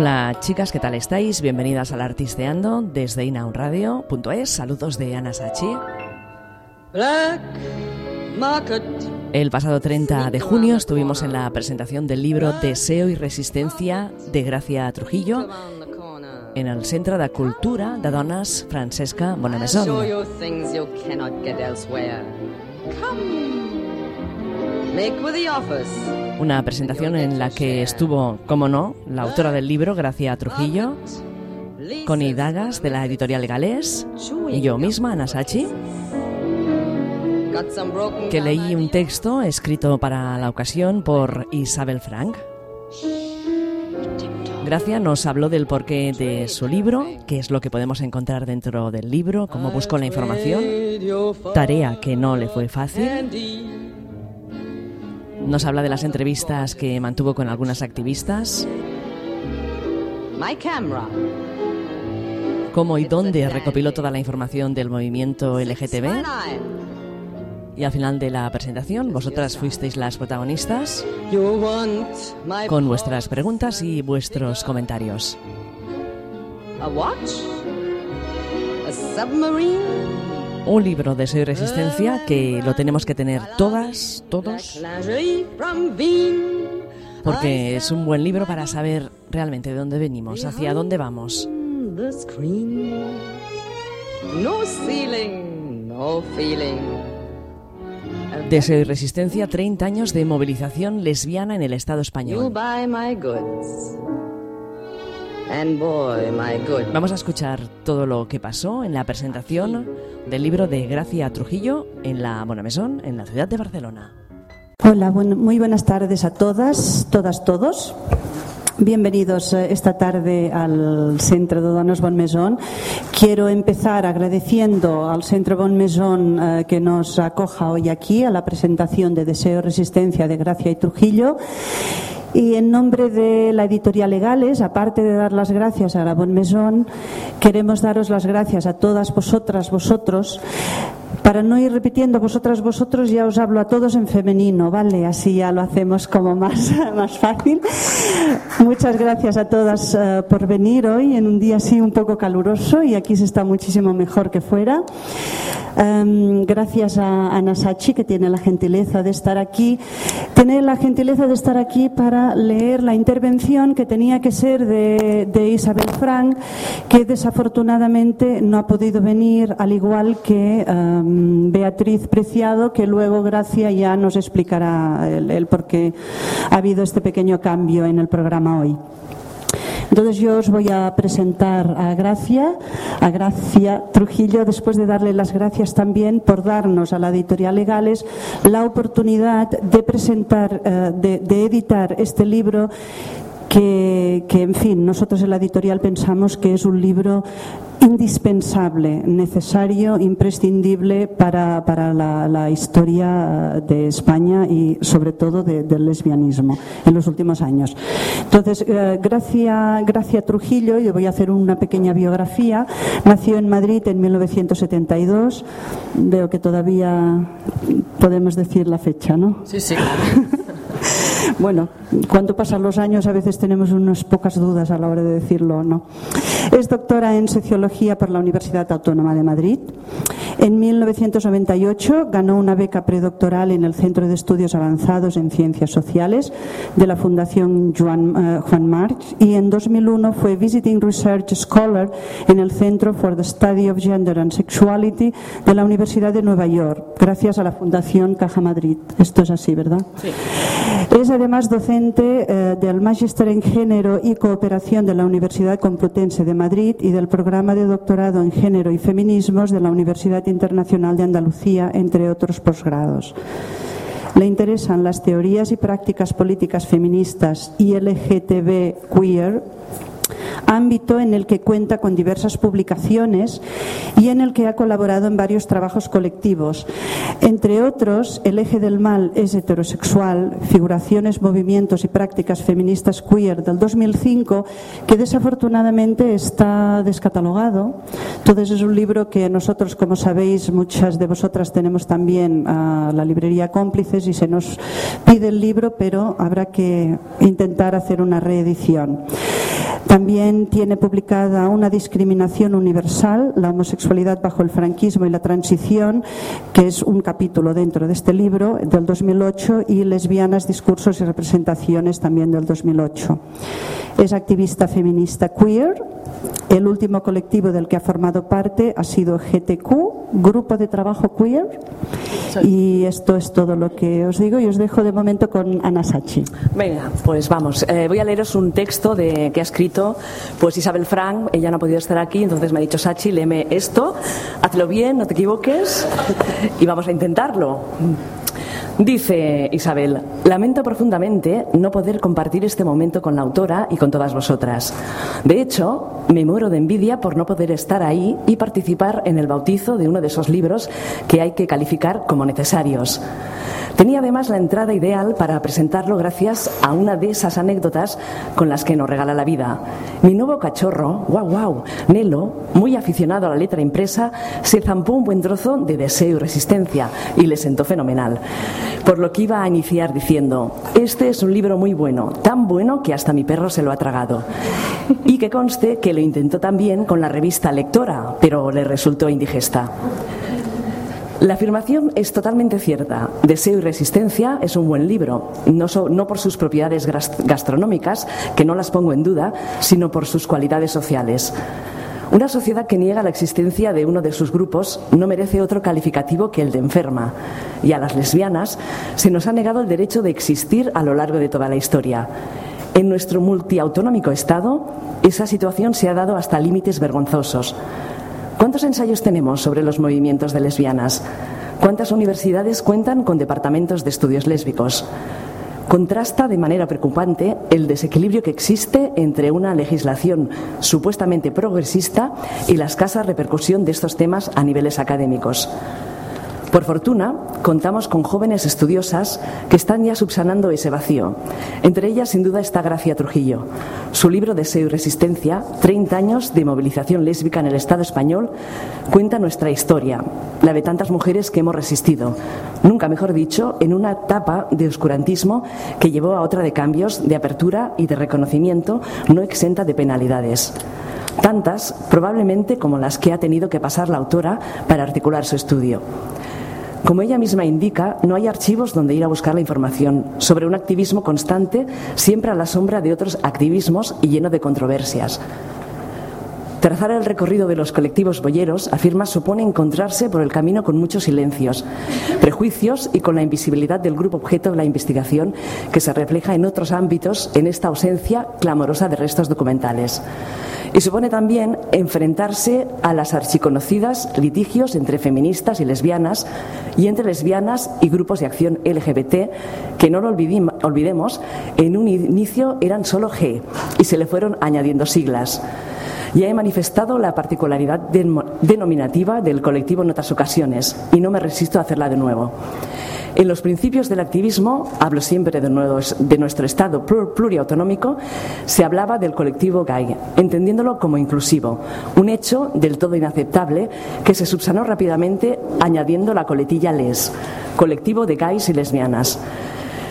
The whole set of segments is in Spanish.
Hola chicas, ¿qué tal estáis? Bienvenidas al Artisteando desde inaunradio.es. Saludos de Ana Sachi. El pasado 30 de junio estuvimos en la presentación del libro Deseo y Resistencia de Gracia Trujillo en el Centre de Cultura de Dones Francesca Bonamesón. Una presentación en la que estuvo, como no, la autora del libro, Gracia Trujillo, Connie Dagas, de la editorial Galés, y yo misma, Ana Sachi, que leí un texto escrito para la ocasión por Isabel Frank. Gracia nos habló del porqué de su libro, qué es lo que podemos encontrar dentro del libro, cómo buscó la información, tarea que no le fue fácil nos habla de las entrevistas que mantuvo con algunas activistas. Cómo y dónde recopiló toda la información del movimiento LGTB. Y al final de la presentación, vosotras fuisteis las protagonistas con vuestras preguntas y vuestros comentarios. Un libro de Soy Resistencia que lo tenemos que tener todas, todos, porque es un buen libro para saber realmente de dónde venimos, hacia dónde vamos. Deseo y Resistencia, 30 años de movilización lesbiana en el Estado español. Vamos a escuchar todo lo que pasó en la presentación del libro de Gracia Trujillo en la Bonamesón, en la ciudad de Barcelona. Hola, muy buenas tardes a todas, todas, todos. Bienvenidos eh, esta tarde al Centro de Dones Bonmesón. Quiero empezar agradeciendo al Centro Bonmesón eh, que nos acoja hoy aquí a la presentación de Deseo Resistencia de Gracia y Trujillo y en nombre de la editorial Legales, aparte de dar las gracias a la Bon Maison, queremos daros las gracias a todas vosotras, vosotros, para no ir repitiendo vosotras, vosotros, ya os hablo a todos en femenino, ¿vale? Así ya lo hacemos como más, más fácil. Muchas gracias a todas eh, por venir hoy en un día así un poco caluroso y aquí se está muchísimo mejor que fuera. Em, gracias a Ana Sachi, que tiene la gentileza de estar aquí. Tiene la gentileza de estar aquí para leer la intervención que tenía que ser de, Isabel Frank, que desafortunadamente no ha podido venir, al igual que em, Beatriz Preciado, que luego Gracia ya nos explicará el por qué ha habido este pequeño cambio en el programa hoy. Entonces yo os voy a presentar a Gracia, a Gracia Trujillo, después de darle las gracias también por darnos a la editorial Legales la oportunidad de presentar, eh, de editar este libro que, en fin, nosotros en la editorial pensamos que es un libro indispensable, necesario, imprescindible para, la, historia de España y sobre todo del lesbianismo en los últimos años. Entonces, eh, Gracia, Gracia Trujillo, yo voy a hacer una pequeña biografía, nació en Madrid en 1972, veo que todavía podemos decir la fecha, ¿no? Sí, sí. Bueno, cuando pasan los años a veces tenemos unas pocas dudas a la hora de decirlo o no. Es doctora en Sociología por la Universidad Autónoma de Madrid. En 1998 ganó una beca predoctoral en el Centro de Estudios Avanzados en Ciencias Sociales de la Fundación Juan, eh, Juan March y en 2001 fue Visiting Research Scholar en el Centro for the Study of Gender and Sexuality de la Universidad de Nueva York, gracias a la Fundación Caja Madrid. Esto es así, ¿verdad? Sí. Es además docente eh, del Magister en Género y Cooperación de la Universidad Complutense de Madrid y del programa de doctorado en Género y Feminismos de la Universidad Internacional de Andalucía, entre otros posgrados. Le interesan las teorías y prácticas políticas feministas y LGTB queer ámbito en el que cuenta con diversas publicaciones y en el que ha colaborado en varios trabajos colectivos. Entre otros, El eje del mal es heterosexual, figuraciones, movimientos y prácticas feministas queer del 2005, que desafortunadamente está descatalogado. Entonces es un libro que nosotros, como sabéis, muchas de vosotras tenemos también a la librería cómplices y se nos pide el libro, pero habrá que intentar hacer una reedición. También tiene publicada una discriminación universal, la homosexualidad bajo el franquismo y la transición, que es un capítulo dentro de este libro del 2008, y lesbianas, discursos y representaciones también del 2008. Es activista feminista queer. El último colectivo del que ha formado parte ha sido GTQ, Grupo de Trabajo Queer. Y esto es todo lo que os digo y os dejo de momento con Ana Sachi. Venga, pues vamos. Eh, voy a leeros un texto de, que ha escrito pues Isabel Frank. Ella no ha podido estar aquí, entonces me ha dicho Sachi, léeme esto, hazlo bien, no te equivoques y vamos a intentarlo. Dice Isabel, lamento profundamente no poder compartir este momento con la autora y con todas vosotras. De hecho, me muero de envidia por no poder estar ahí y participar en el bautizo de uno de esos libros que hay que calificar como necesarios. Tenía además la entrada ideal para presentarlo gracias a una de esas anécdotas con las que nos regala la vida. Mi nuevo cachorro, guau guau, Nelo, muy aficionado a la letra impresa, se zampó un buen trozo de deseo y resistencia y le sentó fenomenal. Por lo que iba a iniciar diciendo, este es un libro muy bueno, tan bueno que hasta mi perro se lo ha tragado. Y que conste que lo intentó también con la revista Lectora, pero le resultó indigesta. La afirmación es totalmente cierta. Deseo y Resistencia es un buen libro, no, por sus propiedades gastronómicas, que no las pongo en duda, sino por sus cualidades sociales. Una sociedad que niega la existencia de uno de sus grupos no merece otro calificativo que el de enferma. Y a las lesbianas se nos ha negado el derecho de existir a lo largo de toda la historia. En nuestro multiautonómico Estado, esa situación se ha dado hasta límites vergonzosos. ¿Cuántos ensayos tenemos sobre los movimientos de lesbianas? ¿Cuántas universidades cuentan con departamentos de estudios lésbicos? Contrasta de manera preocupante el desequilibrio que existe entre una legislación supuestamente progresista y la escasa repercusión de estos temas a niveles académicos. Por fortuna, contamos con jóvenes estudiosas que están ya subsanando ese vacío. Entre ellas, sin duda, está Gracia Trujillo. Su libro Deseo y Resistencia, 30 años de movilización lésbica en el Estado español, cuenta nuestra historia, la de tantas mujeres que hemos resistido, nunca mejor dicho, en una etapa de oscurantismo que llevó a otra de cambios, de apertura y de reconocimiento no exenta de penalidades tantas probablemente como las que ha tenido que pasar la autora para articular su estudio. Como ella misma indica, no hay archivos donde ir a buscar la información sobre un activismo constante, siempre a la sombra de otros activismos y lleno de controversias. Trazar el recorrido de los colectivos boyeros, afirma, supone encontrarse por el camino con muchos silencios, prejuicios y con la invisibilidad del grupo objeto de la investigación que se refleja en otros ámbitos en esta ausencia clamorosa de restos documentales. Y supone también enfrentarse a las archiconocidas litigios entre feministas y lesbianas y entre lesbianas y grupos de acción LGBT que no lo olvidemos, en un inicio eran solo G y se le fueron añadiendo siglas. Ya he manifestado la particularidad denominativa del colectivo en otras ocasiones y no me resisto a hacerla de nuevo. En los principios del activismo, hablo siempre de, nuestro Estado pluriautonómico, se hablaba del colectivo gay, entendiéndolo como inclusivo, un hecho del todo inaceptable que se subsanó rápidamente añadiendo la coletilla les, colectivo de gays y lesbianas.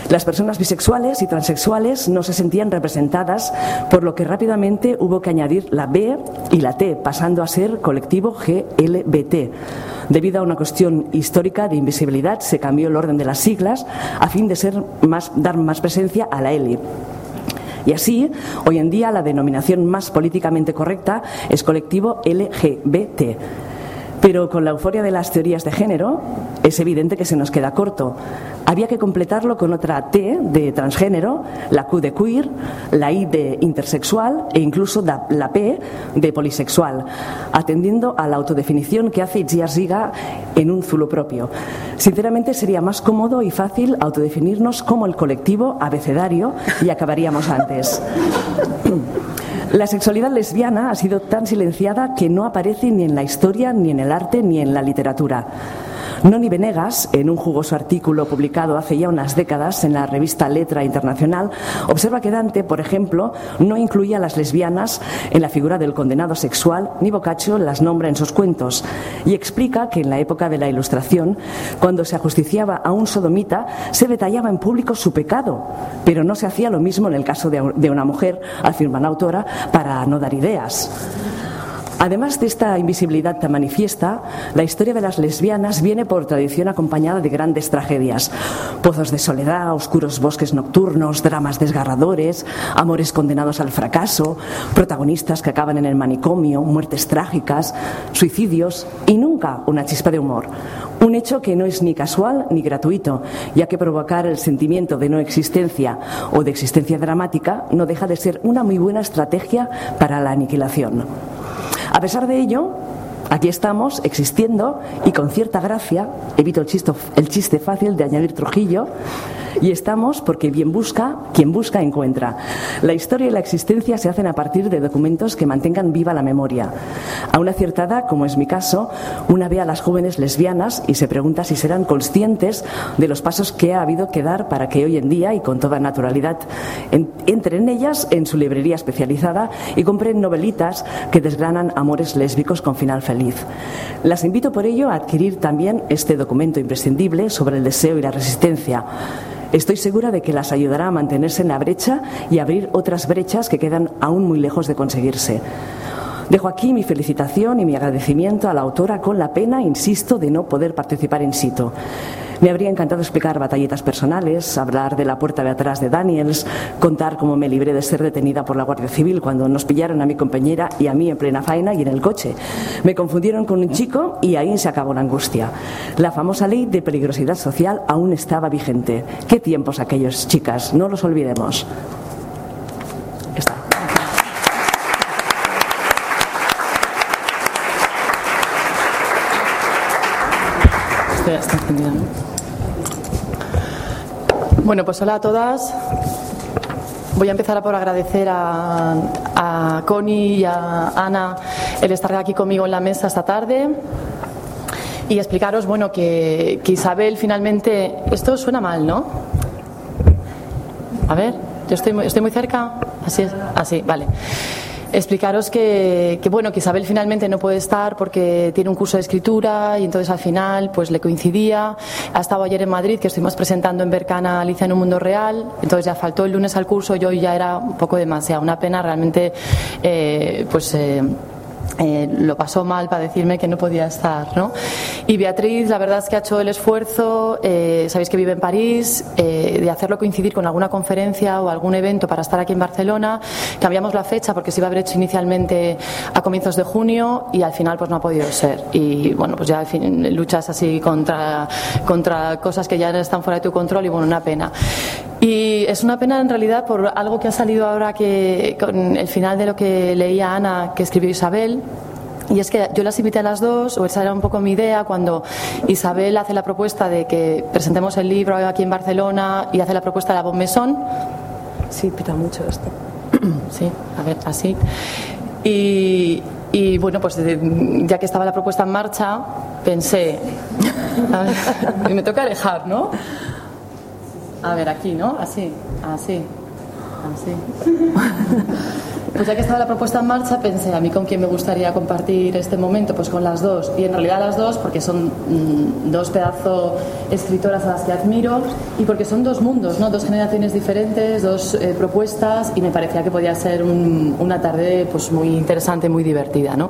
Las personas bisexuales y transexuales no se sentían representadas, por lo que rápidamente hubo que añadir la B y la T, pasando a ser colectivo GLBT. Debido a una cuestión histórica de invisibilidad, se cambió el orden de las siglas a fin de ser más, dar más presencia a la L. Y así, hoy en día la denominación más políticamente correcta es colectivo LGBT. Pero con la euforia de las teorías de género es evidente que se nos queda corto. Había que completarlo con otra T de transgénero, la Q de queer, la I de intersexual e incluso la P de polisexual, atendiendo a la autodefinición que hace Itziar Ziga en un zulo propio. Sinceramente sería más cómodo y fácil autodefinirnos como el colectivo abecedario y acabaríamos antes. La sexualidad lesbiana ha sido tan silenciada que no aparece ni en la historia, ni en el arte, ni en la literatura. Noni Venegas, en un jugoso artículo publicado hace ya unas décadas en la revista Letra Internacional, observa que Dante, por ejemplo, no incluía a las lesbianas en la figura del condenado sexual, ni Boccaccio las nombra en sus cuentos, y explica que en la época de la Ilustración, cuando se ajusticiaba a un sodomita, se detallaba en público su pecado, pero no se hacía lo mismo en el caso de una mujer, afirma la autora, para no dar ideas. Además de esta invisibilidad tan manifiesta, la historia de las lesbianas viene por tradición acompañada de grandes tragedias. Pozos de soledad, oscuros bosques nocturnos, dramas desgarradores, amores condenados al fracaso, protagonistas que acaban en el manicomio, muertes trágicas, suicidios y nunca una chispa de humor. Un hecho que no es ni casual ni gratuito, ya que provocar el sentimiento de no existencia o de existencia dramática no deja de ser una muy buena estrategia para la aniquilación. A pesar de ello, aquí estamos existiendo y con cierta gracia, evito el chiste, fácil de añadir Trujillo, y estamos porque bien busca, quien busca encuentra. La historia y la existencia se hacen a partir de documentos que mantengan viva la memoria. A una cierta edad, como es mi caso, una ve a las jóvenes lesbianas y se pregunta si serán conscientes de los pasos que ha habido que dar para que hoy en día y con toda naturalidad entren ellas en su librería especializada y compren novelitas que desgranan amores lésbicos con final feliz. Las invito por ello a adquirir también este documento imprescindible sobre el deseo y la resistencia. Estoy segura de que las ayudará a mantenerse en la brecha y abrir otras brechas que quedan aún muy lejos de conseguirse. Dejo aquí mi felicitación y mi agradecimiento a la autora con la pena, insisto, de no poder participar in situ. Me habría encantado explicar batallitas personales, hablar de la puerta de atrás de Daniels, contar cómo me libré de ser detenida por la Guardia Civil cuando nos pillaron a mi compañera y a mí en plena faena y en el coche. Me confundieron con un chico y ahí se acabó la angustia. La famosa ley de peligrosidad social aún estaba vigente. ¿Qué tiempos aquellos, chicas? No los olvidemos. Está. Bueno, pues hola a todas. Voy a empezar por agradecer a, a Connie y a Ana el estar aquí conmigo en la mesa esta tarde y explicaros, bueno, que, que Isabel finalmente... Esto suena mal, ¿no? A ver, yo estoy estoy muy cerca. Así es, así, vale explicaros que, bueno que Isabel finalmente no puede estar porque tiene un curso de escritura y entonces al final pues le coincidía. Ha estado ayer en Madrid que estuvimos presentando en Bercana Alicia en un mundo real. Entonces ya faltó el lunes al curso yo ya era un poco demasiado una pena realmente eh, pues eh, eh, lo pasó mal para decirme que no podía estar. ¿no? Y Beatriz, la verdad es que ha hecho el esfuerzo, eh, sabéis que vive en París, eh, de hacerlo coincidir con alguna conferencia o algún evento para estar aquí en Barcelona. Cambiamos la fecha porque se iba a haber hecho inicialmente a comienzos de junio y al final pues no ha podido ser. Y bueno, pues ya al fin, luchas así contra, contra cosas que ya están fuera de tu control y bueno, una pena. Y es una pena en realidad por algo que ha salido ahora que con el final de lo que leía Ana, que escribió Isabel. Y es que yo las invité a las dos, o esa era un poco mi idea, cuando Isabel hace la propuesta de que presentemos el libro aquí en Barcelona y hace la propuesta de la Bombesón. Sí, pita mucho esto. Sí, a ver, así. Y, y bueno, pues ya que estaba la propuesta en marcha, pensé, y me toca alejar, ¿no? A ver, aquí, ¿no? Así, así, así. Pues ya que estaba la propuesta en marcha, pensé a mí con quién me gustaría compartir este momento, pues con las dos. Y en realidad las dos, porque son mm, dos pedazos escritoras a las que admiro y porque son dos mundos, ¿no? Dos generaciones diferentes, dos eh, propuestas y me parecía que podía ser una tarde pues muy interesante, muy divertida, ¿no?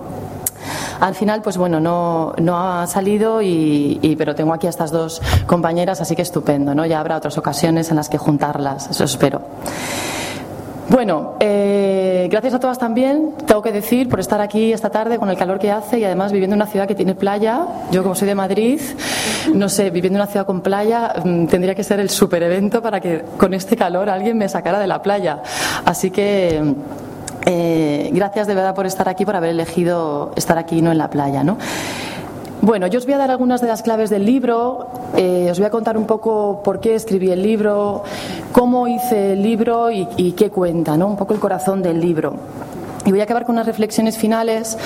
Al final, pues bueno, no, no ha salido, y, pero tengo aquí a estas dos compañeras, así que estupendo, ¿no? Ya habrá otras ocasiones en las que juntarlas, eso espero. Bueno, eh, gracias a todas también, tengo que decir, por estar aquí esta tarde con el calor que hace y además viviendo en una ciudad que tiene playa. Yo, como soy de Madrid, no sé, viviendo en una ciudad con playa, mm, tendría que ser el super evento para que con este calor alguien me sacara de la playa. Así que. Eh, gracias de verdad por estar aquí, por haber elegido estar aquí no en la playa. ¿no? Bueno, yo os voy a dar algunas de las claves del libro, eh, os voy a contar un poco por qué escribí el libro, cómo hice el libro y, y qué cuenta, ¿no? un poco el corazón del libro. Y voy a acabar con unas reflexiones finales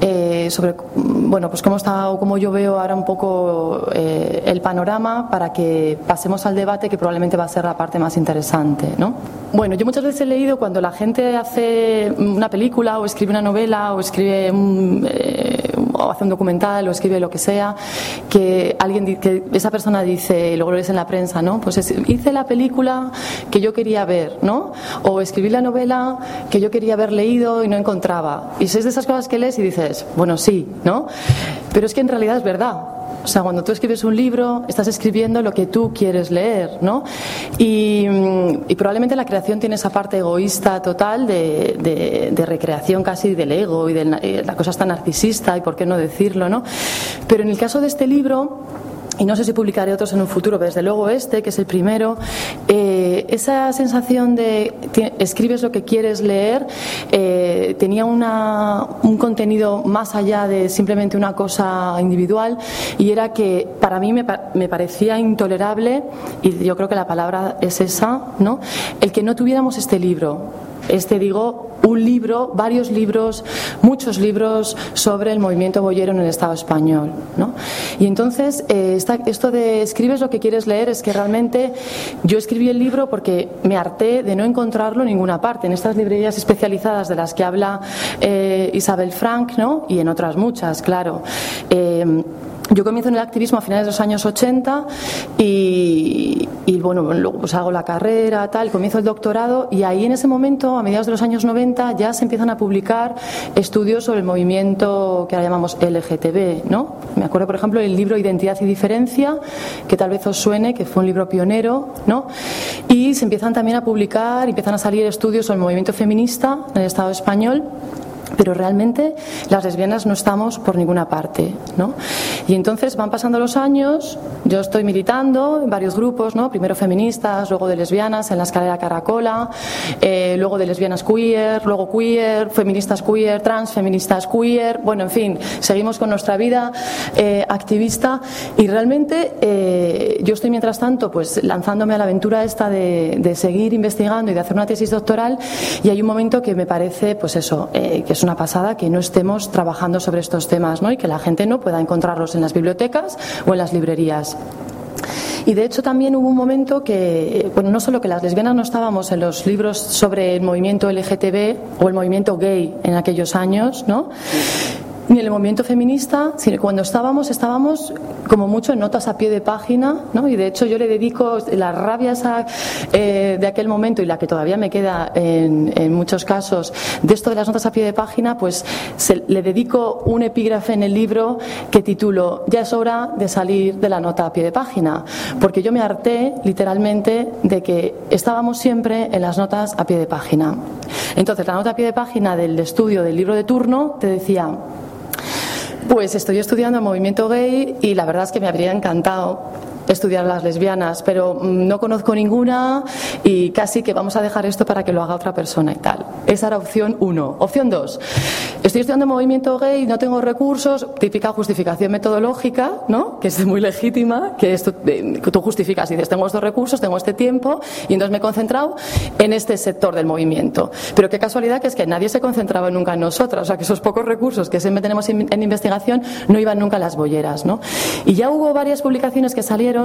eh, sobre, bueno, pues cómo está o cómo yo veo ahora un poco eh, el panorama para que pasemos al debate que probablemente va a ser la parte más interesante, ¿no? Bueno, yo muchas veces he leído cuando la gente hace una película o escribe una novela o escribe un, eh, o hace un documental o escribe lo que sea, que alguien que esa persona dice, y luego lo ves en la prensa, ¿no? Pues hice la película que yo quería ver, ¿no? O escribí la novela que yo quería haber leído y no encontraba. Y es de esas cosas que lees y dices, bueno, sí, ¿no? Pero es que en realidad es verdad. O sea, cuando tú escribes un libro, estás escribiendo lo que tú quieres leer, ¿no? Y, probablemente la creación tiene esa parte egoísta total de, recreación casi del ego y de la cosa está narcisista y por qué no decirlo, ¿no? Pero en el caso de este libro, y no sé si publicaré otros en un futuro, pero desde luego este, que es el primero, eh, esa sensación de escribes lo que quieres leer eh, tenía una, un contenido más allá de simplemente una cosa individual y era que para mí me, me, parecía intolerable, y yo creo que la palabra es esa, ¿no? el que no tuviéramos este libro este digo un libro, varios libros, muchos libros sobre el movimiento boyero en el Estado español. ¿no? Y entonces, eh, esto de escribes lo que quieres leer es que realmente yo escribí el libro porque me harté de no encontrarlo en ninguna parte, en estas librerías especializadas de las que habla eh, Isabel Frank ¿no? y en otras muchas, claro. Eh, yo comienzo en el activismo a finales de los años 80 y, bueno, luego pues hago la carrera, tal, comienzo el doctorado y ahí en ese momento, a mediados de los años 90, ya se empiezan a publicar estudios sobre el movimiento que ahora llamamos LGTB, ¿no? Me acuerdo, por ejemplo, el libro Identidad y Diferencia, que tal vez os suene, que fue un libro pionero, ¿no? Y se empiezan también a publicar, empiezan a salir estudios sobre el movimiento feminista en el Estado español pero realmente las lesbianas no estamos por ninguna parte, ¿no? Y entonces van pasando los años, yo estoy militando en varios grupos, ¿no? Primero feministas, luego de lesbianas en la escalera Caracola, eh, luego de lesbianas queer, luego queer, feministas queer, trans, feministas queer, bueno, en fin, seguimos con nuestra vida eh, activista y realmente eh, yo estoy mientras tanto pues lanzándome a la aventura esta de, de, seguir investigando y de hacer una tesis doctoral y hay un momento que me parece pues eso, que es una pasada que no estemos trabajando sobre estos temas ¿no? y que la gente no pueda encontrarlos en las bibliotecas o en las librerías. Y de hecho también hubo un momento que, bueno, no solo que las lesbianas no estábamos en los libros sobre el movimiento LGTB o el movimiento gay en aquellos años, ¿no? Ni en el movimiento feminista, cuando estábamos, estábamos como mucho en notas a pie de página, ¿no? Y de hecho yo le dedico la rabia eh, de aquel momento y la que todavía me queda en, muchos casos de esto de las notas a pie de página, pues le dedico un epígrafe en el libro que titulo Ya es hora de salir de la nota a pie de página, porque yo me harté literalmente de que estábamos siempre en las notas a pie de página. Entonces, la nota a pie de página del estudio del libro de turno te decía pues estoy estudiando movimiento gay y la verdad es que me habría encantado estudiar las lesbianas, pero mm, no conozco ninguna y casi que vamos a dejar esto para que lo haga otra persona y tal. Esa era opción uno. Opción dos, estoy estudiando movimiento gay, no tengo recursos, típica justificación metodológica, ¿no? que es muy legítima, que esto, tú justificas y dices, tengo estos recursos, tengo este tiempo, y entonces me he concentrado en este sector del movimiento. Pero qué casualidad que es que nadie se concentraba nunca en nosotras, o sea, que esos pocos recursos que siempre tenemos en investigación no iban nunca a las bolleras. ¿no? Y ya hubo varias publicaciones que salieron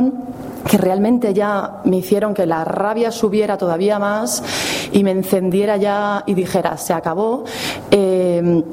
que realmente ya me hicieron que la rabia subiera todavía más y me encendiera ya y dijera, se acabó. Eh,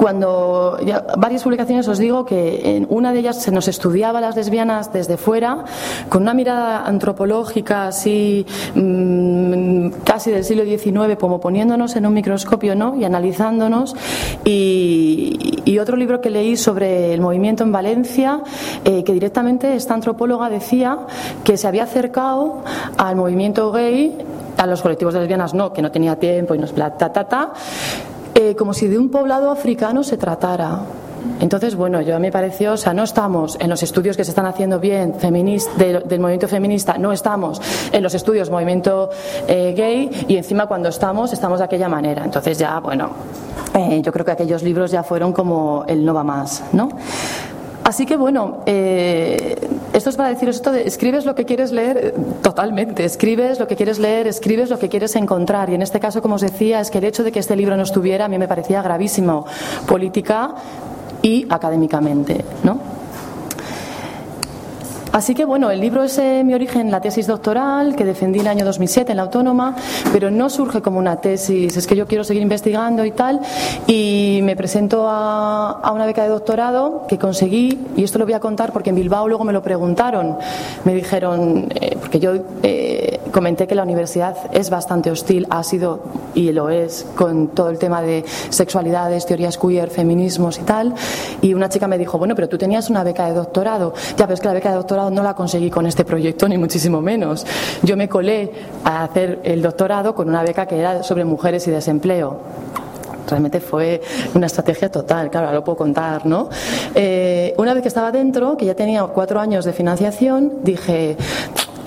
cuando varias publicaciones os digo que en una de ellas se nos estudiaba las lesbianas desde fuera con una mirada antropológica así mm, casi del siglo XIX como poniéndonos en un microscopio ¿no? y analizándonos y, otro libro que leí sobre el movimiento en Valencia eh, que directamente esta antropóloga decía que se había acercado al movimiento gay a los colectivos de lesbianas no, que no tenía tiempo y nos ta ta ta eh, como si de un poblado africano se tratara. Entonces, bueno, yo me pareció, o sea, no estamos en los estudios que se están haciendo bien del movimiento feminista, no estamos en los estudios movimiento eh, gay y encima cuando estamos, estamos de aquella manera. Entonces ya, bueno, eh, yo creo que aquellos libros ya fueron como el no va más, ¿no? Así que bueno, eh, esto es para deciros esto de escribes lo que quieres leer totalmente, escribes lo que quieres leer, escribes lo que quieres encontrar. Y en este caso, como os decía, es que el hecho de que este libro no estuviera a mí me parecía gravísimo. Política y académicamente, ¿no? Así que bueno, el libro es eh, mi origen, la tesis doctoral que defendí en el año 2007 en la Autónoma, pero no surge como una tesis, es que yo quiero seguir investigando y tal, y me presento a, una beca de doctorado que conseguí, y esto lo voy a contar porque en Bilbao luego me lo preguntaron, me dijeron, eh, porque yo eh, comenté que la universidad es bastante hostil, ha sido y lo es con todo el tema de sexualidades, teorías queer, feminismos y tal, y una chica me dijo, bueno, pero tú tenías una beca de doctorado, ya ves que la beca de doctorado no la conseguí con este proyecto, ni muchísimo menos. Yo me colé a hacer el doctorado con una beca que era sobre mujeres y desempleo realmente fue una estrategia total, claro, lo puedo contar, ¿no? Eh, una vez que estaba dentro, que ya tenía cuatro años de financiación, dije,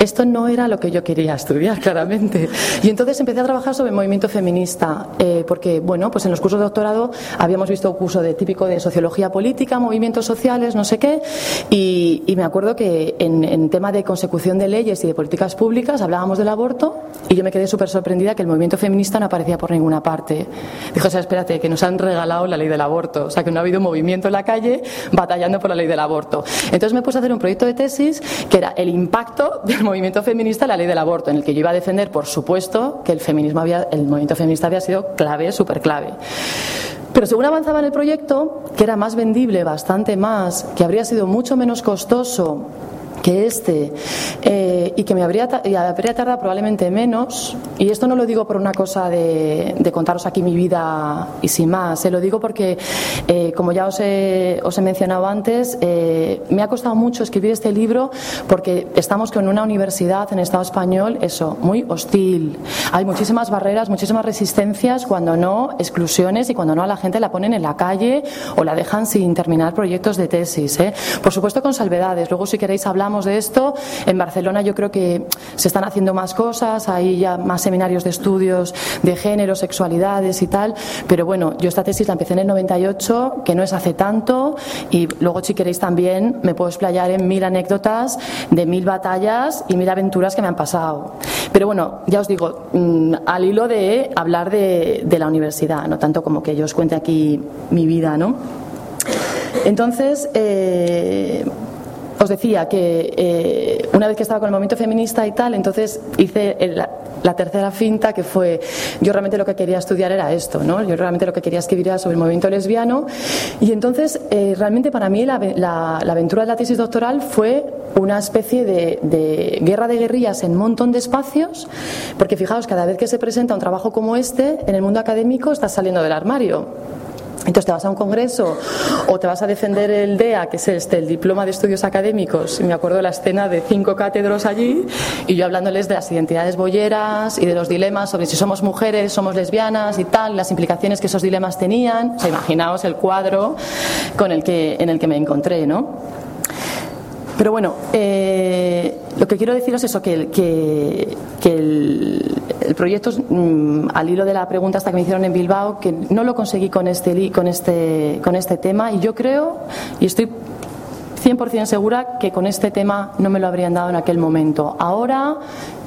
esto no era lo que yo quería estudiar, claramente. Y entonces empecé a trabajar sobre el movimiento feminista, eh, porque, bueno, pues en los cursos de doctorado habíamos visto un curso de típico de sociología política, movimientos sociales, no sé qué, y, me acuerdo que en, tema de consecución de leyes y de políticas públicas hablábamos del aborto y yo me quedé súper sorprendida que el movimiento feminista no aparecía por ninguna parte. Dijo, o sea, espérate, que nos han regalado la ley del aborto, o sea, que no ha habido movimiento en la calle batallando por la ley del aborto. Entonces me puse a hacer un proyecto de tesis que era el impacto del movimiento movimiento feminista la ley del aborto, en el que yo iba a defender, por supuesto, que el feminismo había, el movimiento feminista había sido clave, súper clave. Pero según avanzaba en el proyecto, que era más vendible, bastante más, que habría sido mucho menos costoso que este eh, y que me habría, habría tardado probablemente menos, y esto no lo digo por una cosa de, contaros aquí mi vida y sin más, se lo digo porque, eh, como ya os he, os he mencionado antes, eh, me ha costado mucho escribir este libro porque estamos con una universidad en Estado español, eso, muy hostil. Hay muchísimas barreras, muchísimas resistencias, cuando no, exclusiones y cuando no a la gente la ponen en la calle o la dejan sin terminar proyectos de tesis. Por supuesto con salvedades, luego si queréis hablamos de esto. En Barcelona yo creo que se están haciendo más cosas, hay ya más seminarios de estudios de género, sexualidades y tal, pero bueno, yo esta tesis la empecé en el 98, que no es hace tanto, y luego si queréis también me puedo explayar en mil anécdotas de mil batallas y mil aventuras que me han pasado. Pero bueno, ya os digo, mm, al hilo de hablar de, la universidad, no tanto como que yo os cuente aquí mi vida, ¿no? Entonces, eh, os decía que eh, una vez que estaba con el movimiento feminista y tal, entonces hice la, tercera finta que fue, yo realmente lo que quería estudiar era esto, ¿no? Yo realmente lo que quería escribir era sobre el movimiento lesbiano y entonces eh, realmente para mí la, aventura de la tesis doctoral fue una especie de, de, guerra de guerrillas en un montón de espacios, porque fijaos, cada vez que se presenta un trabajo como este, en el mundo académico estás saliendo del armario. Entonces te vas a un congreso o te vas a defender el DEA, que es este, el Diploma de Estudios Académicos, y me acuerdo de la escena de cinco cátedros allí, y yo hablándoles de las identidades boyeras y de los dilemas sobre si somos mujeres, somos lesbianas y tal, las implicaciones que esos dilemas tenían. O sea, imaginaos el cuadro con el que, en el que me encontré, ¿no? Pero bueno, eh, lo que quiero deciros es eso, que, que, el, proyecto, mm, al hilo de la pregunta hasta que me hicieron en Bilbao, que no lo conseguí con este, con este, con este tema y yo creo, y estoy 100% segura que con este tema no me lo habrían dado en aquel momento. Ahora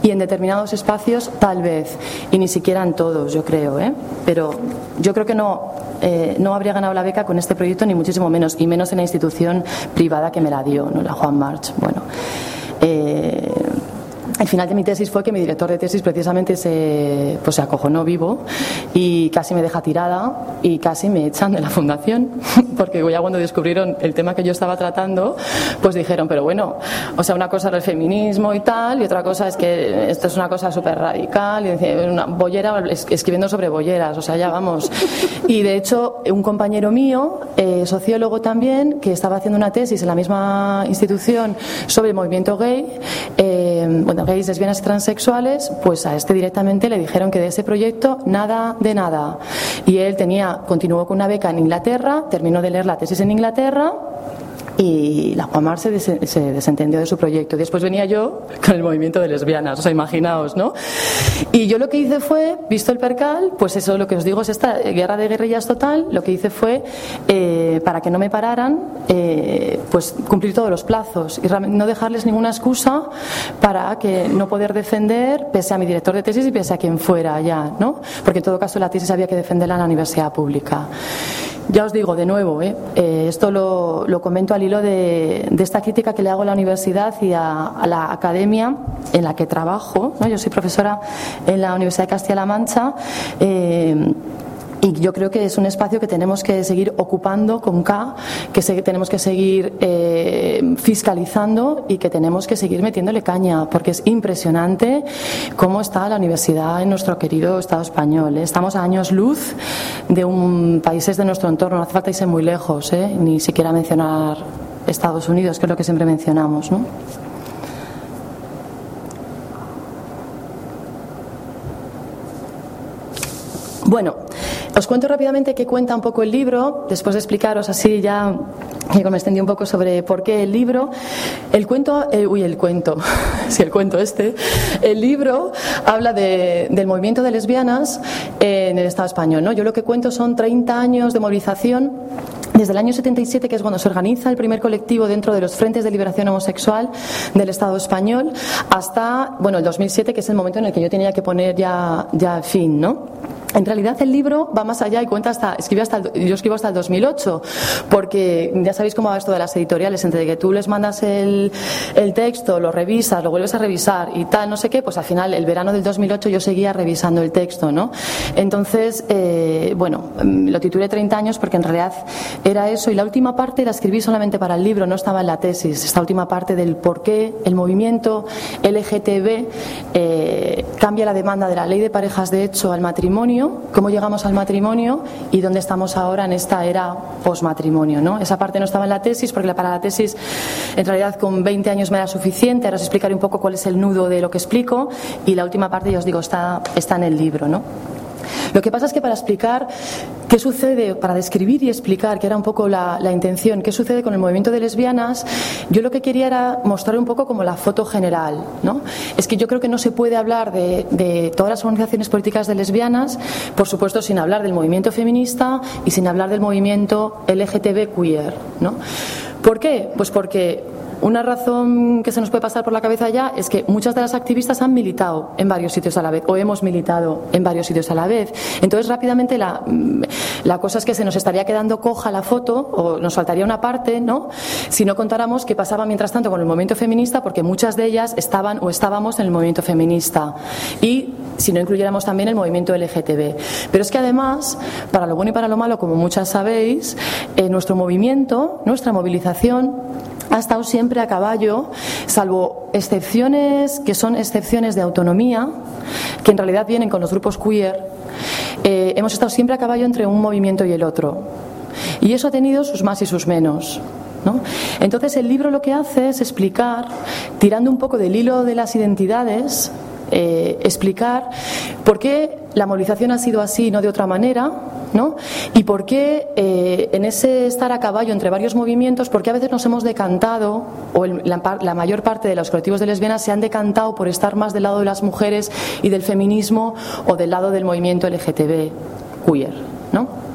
y en determinados espacios tal vez, y ni siquiera en todos, yo creo, ¿eh? pero yo creo que no, eh, no habría ganado la beca con este proyecto, ni muchísimo menos, y menos en la institución privada que me la dio, ¿no? la Juan March. Bueno, eh, el final de mi tesis fue que mi director de tesis precisamente se, pues se acojonó vivo y casi me deja tirada y casi me echan de la fundación, porque ya cuando descubrieron el tema que yo estaba tratando, pues dijeron, pero bueno, o sea, una cosa era el feminismo y tal, y otra cosa es que esto es una cosa súper radical, y una bollera escribiendo sobre bolleras, o sea, ya vamos. Y de hecho, un compañero mío, eh, sociólogo también, que estaba haciendo una tesis en la misma institución sobre el movimiento gay, eh, bueno, gays, lesbianas transexuales, pues a este directamente le dijeron que de ese proyecto nada de nada. Y él tenía, continuó con una beca en Inglaterra, terminó de leer la tesis en Inglaterra y la Juan se, se, desentendió de su proyecto. Después venía yo con el movimiento de lesbianas, o sea, imaginaos, ¿no? Y yo lo que hice fue, visto el percal, pues eso lo que os digo es esta guerra de guerrillas total, lo que hice fue, eh, para que no me pararan, eh, pues cumplir todos los plazos y no dejarles ninguna excusa para que no poder defender, pese a mi director de tesis y pese a quien fuera ya, ¿no? Porque en todo caso la tesis había que defenderla en la universidad pública. Ya os digo de nuevo, ¿eh? Eh, esto lo, comento al hilo de, esta crítica que le hago a la universidad y a, la academia en la que trabajo. Yo soy profesora en la Universidad de Castilla-La Mancha. Eh, y yo creo que es un espacio que tenemos que seguir ocupando con K, que tenemos que seguir eh, fiscalizando y que tenemos que seguir metiéndole caña, porque es impresionante cómo está la universidad en nuestro querido Estado español. ¿eh? Estamos a años luz de un, países de nuestro entorno, no hace falta irse muy lejos, ¿eh? ni siquiera mencionar Estados Unidos, que es lo que siempre mencionamos. ¿no? Bueno, os cuento rápidamente qué cuenta un poco el libro, después de explicaros así ya que me extendí un poco sobre por qué el libro. El cuento, eh, uy, el cuento, sí, el cuento este. El libro habla de, del movimiento de lesbianas en el Estado español. ¿no? Yo lo que cuento son 30 años de movilización desde el año 77, que es cuando se organiza el primer colectivo dentro de los frentes de liberación homosexual del Estado español, hasta bueno, el 2007, que es el momento en el que yo tenía que poner ya, ya fin, ¿no? En realidad el libro va más allá y cuenta hasta, escribe hasta yo escribo hasta el 2008, porque ya sabéis cómo va esto de las editoriales, entre que tú les mandas el, el, texto, lo revisas, lo vuelves a revisar y tal, no sé qué, pues al final el verano del 2008 yo seguía revisando el texto, ¿no? Entonces, eh, bueno, lo titulé 30 años porque en realidad era eso y la última parte la escribí solamente para el libro, no estaba en la tesis, esta última parte del por qué el movimiento LGTB eh, cambia la demanda de la ley de parejas de hecho al matrimonio cómo llegamos al matrimonio y dónde estamos ahora en esta era posmatrimonio. ¿no? Esa parte no estaba en la tesis porque para la tesis en realidad con 20 años me era suficiente. Ahora os explicaré un poco cuál es el nudo de lo que explico y la última parte, ya os digo, está, está en el libro. ¿no? Lo que pasa es que para explicar qué sucede, para describir y explicar, que era un poco la, intención, qué sucede con el movimiento de lesbianas, yo lo que quería era mostrar un poco como la foto general. ¿no? Es que yo creo que no se puede hablar de, de todas las organizaciones políticas de lesbianas, por supuesto, sin hablar del movimiento feminista y sin hablar del movimiento LGTB queer. ¿no? ¿Por qué? Pues porque una razón que se nos puede pasar por la cabeza ya es que muchas de las activistas han militado en varios sitios a la vez o hemos militado en varios sitios a la vez. Entonces, rápidamente la, la cosa es que se nos estaría quedando coja la foto o nos faltaría una parte, ¿no? Si no contáramos qué pasaba mientras tanto con el movimiento feminista, porque muchas de ellas estaban o estábamos en el movimiento feminista. Y si no incluyéramos también el movimiento LGTB. Pero es que además, para lo bueno y para lo malo, como muchas sabéis, eh, nuestro movimiento, nuestra movilización, ha estado siempre a caballo, salvo excepciones que son excepciones de autonomía, que en realidad vienen con los grupos queer, eh, hemos estado siempre a caballo entre un movimiento y el otro. Y eso ha tenido sus más y sus menos. ¿no? Entonces el libro lo que hace es explicar, tirando un poco del hilo de las identidades, eh, explicar por qué la movilización ha sido así y no de otra manera, ¿no? Y por qué eh, en ese estar a caballo entre varios movimientos, por qué a veces nos hemos decantado, o el, la, la, mayor parte de los colectivos de lesbianas se han decantado por estar más del lado de las mujeres y del feminismo o del lado del movimiento LGTB queer, ¿no?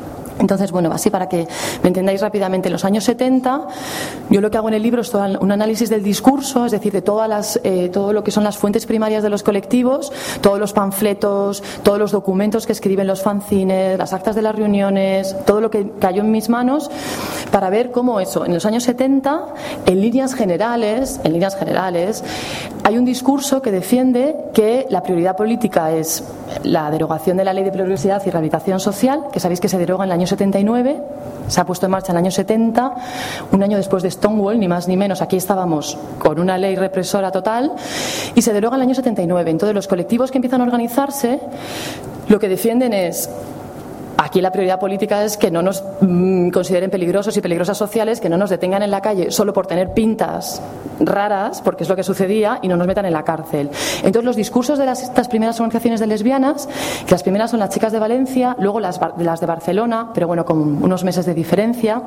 Entonces, bueno, así para que me entendáis rápidamente, en los años 70 yo lo que hago en el libro es un análisis del discurso, es decir, de todas las, eh, todo lo que son las fuentes primarias de los colectivos, todos los panfletos, todos los documentos que escriben los fanzines, las actas de las reuniones, todo lo que cayó en mis manos, para ver cómo eso, en los años 70, en líneas generales, en líneas generales, hay un discurso que defiende que la prioridad política es la derogación de la ley de pluralidad y rehabilitación social, que sabéis que se deroga en el año 79, se ha puesto en marcha en el año 70, un año después de Stonewall, ni más ni menos, aquí estábamos con una ley represora total, y se deroga en el año 79. Entonces, los colectivos que empiezan a organizarse lo que defienden es Aquí la prioridad política es que no nos mmm, consideren peligrosos y peligrosas sociales, que no nos detengan en la calle solo por tener pintas raras, porque es lo que sucedía, y no nos metan en la cárcel. Entonces, los discursos de las, estas primeras organizaciones de lesbianas, que las primeras son las chicas de Valencia, luego las, las de Barcelona, pero bueno, con unos meses de diferencia,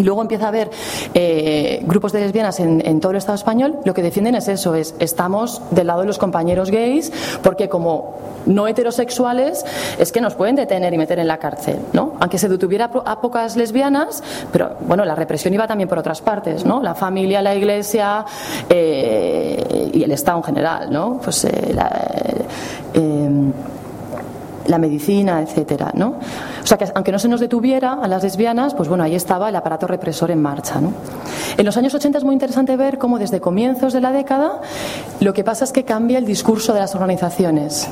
y luego empieza a haber eh, grupos de lesbianas en, todo el Estado español, lo que defienden es eso, es estamos del lado de los compañeros gays, porque como no heterosexuales es que nos pueden detener y meter en la cárcel, ¿no? Aunque se detuviera a pocas lesbianas, pero bueno, la represión iba también por otras partes, ¿no? La familia, la iglesia eh, y el Estado en general, ¿no? Pues eh, la, eh, la medicina, etcétera, ¿no? O sea que aunque no se nos detuviera a las lesbianas, pues bueno, ahí estaba el aparato represor en marcha. ¿no? En los años 80 es muy interesante ver cómo desde comienzos de la década lo que pasa es que cambia el discurso de las organizaciones.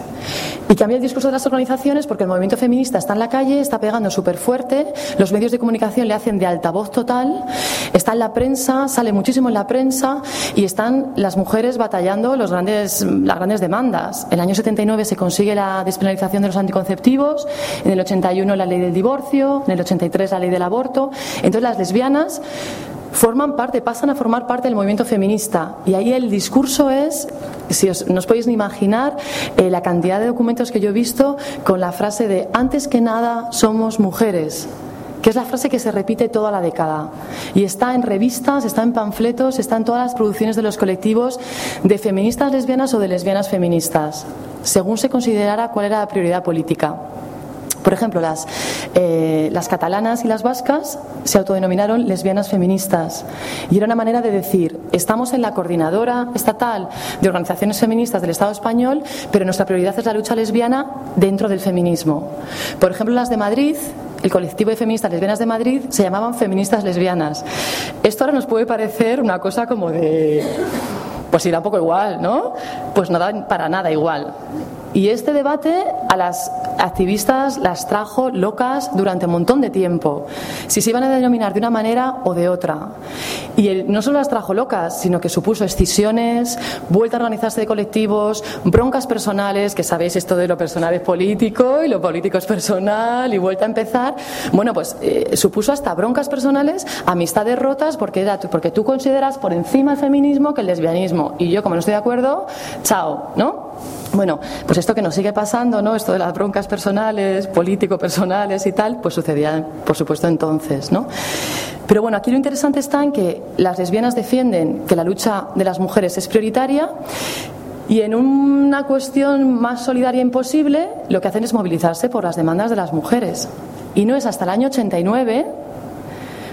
Y cambia el discurso de las organizaciones porque el movimiento feminista está en la calle, está pegando súper fuerte, los medios de comunicación le hacen de altavoz total, está en la prensa, sale muchísimo en la prensa y están las mujeres batallando los grandes, las grandes demandas. En el año 79 se consigue la despenalización de los anticonceptivos, en el 81 la ley del divorcio, en el 83 la ley del aborto. Entonces las lesbianas forman parte, pasan a formar parte del movimiento feminista. Y ahí el discurso es, si os, no os podéis ni imaginar eh, la cantidad de documentos que yo he visto con la frase de antes que nada somos mujeres que es la frase que se repite toda la década. Y está en revistas, está en panfletos, está en todas las producciones de los colectivos de feministas lesbianas o de lesbianas feministas, según se considerara cuál era la prioridad política. Por ejemplo, las, eh, las catalanas y las vascas se autodenominaron lesbianas feministas y era una manera de decir, estamos en la coordinadora estatal de organizaciones feministas del Estado español, pero nuestra prioridad es la lucha lesbiana dentro del feminismo. Por ejemplo, las de Madrid el colectivo de feministas lesbianas de Madrid se llamaban feministas lesbianas. Esto ahora nos puede parecer una cosa como de pues irá un poco igual, ¿no? Pues no da para nada igual. Y este debate a las activistas las trajo locas durante un montón de tiempo, si se iban a denominar de una manera o de otra. Y no solo las trajo locas, sino que supuso excisiones, vuelta a organizarse de colectivos, broncas personales, que sabéis esto de lo personal es político y lo político es personal, y vuelta a empezar. Bueno, pues eh, supuso hasta broncas personales, amistades rotas, porque, era, porque tú consideras por encima el feminismo que el lesbianismo. Y yo, como no estoy de acuerdo, chao, ¿no? Bueno, pues esto que nos sigue pasando, ¿no? Esto de las broncas personales, político-personales y tal, pues sucedía, por supuesto, entonces, ¿no? Pero bueno, aquí lo interesante está en que las lesbianas defienden que la lucha de las mujeres es prioritaria y en una cuestión más solidaria imposible, lo que hacen es movilizarse por las demandas de las mujeres. Y no es hasta el año 89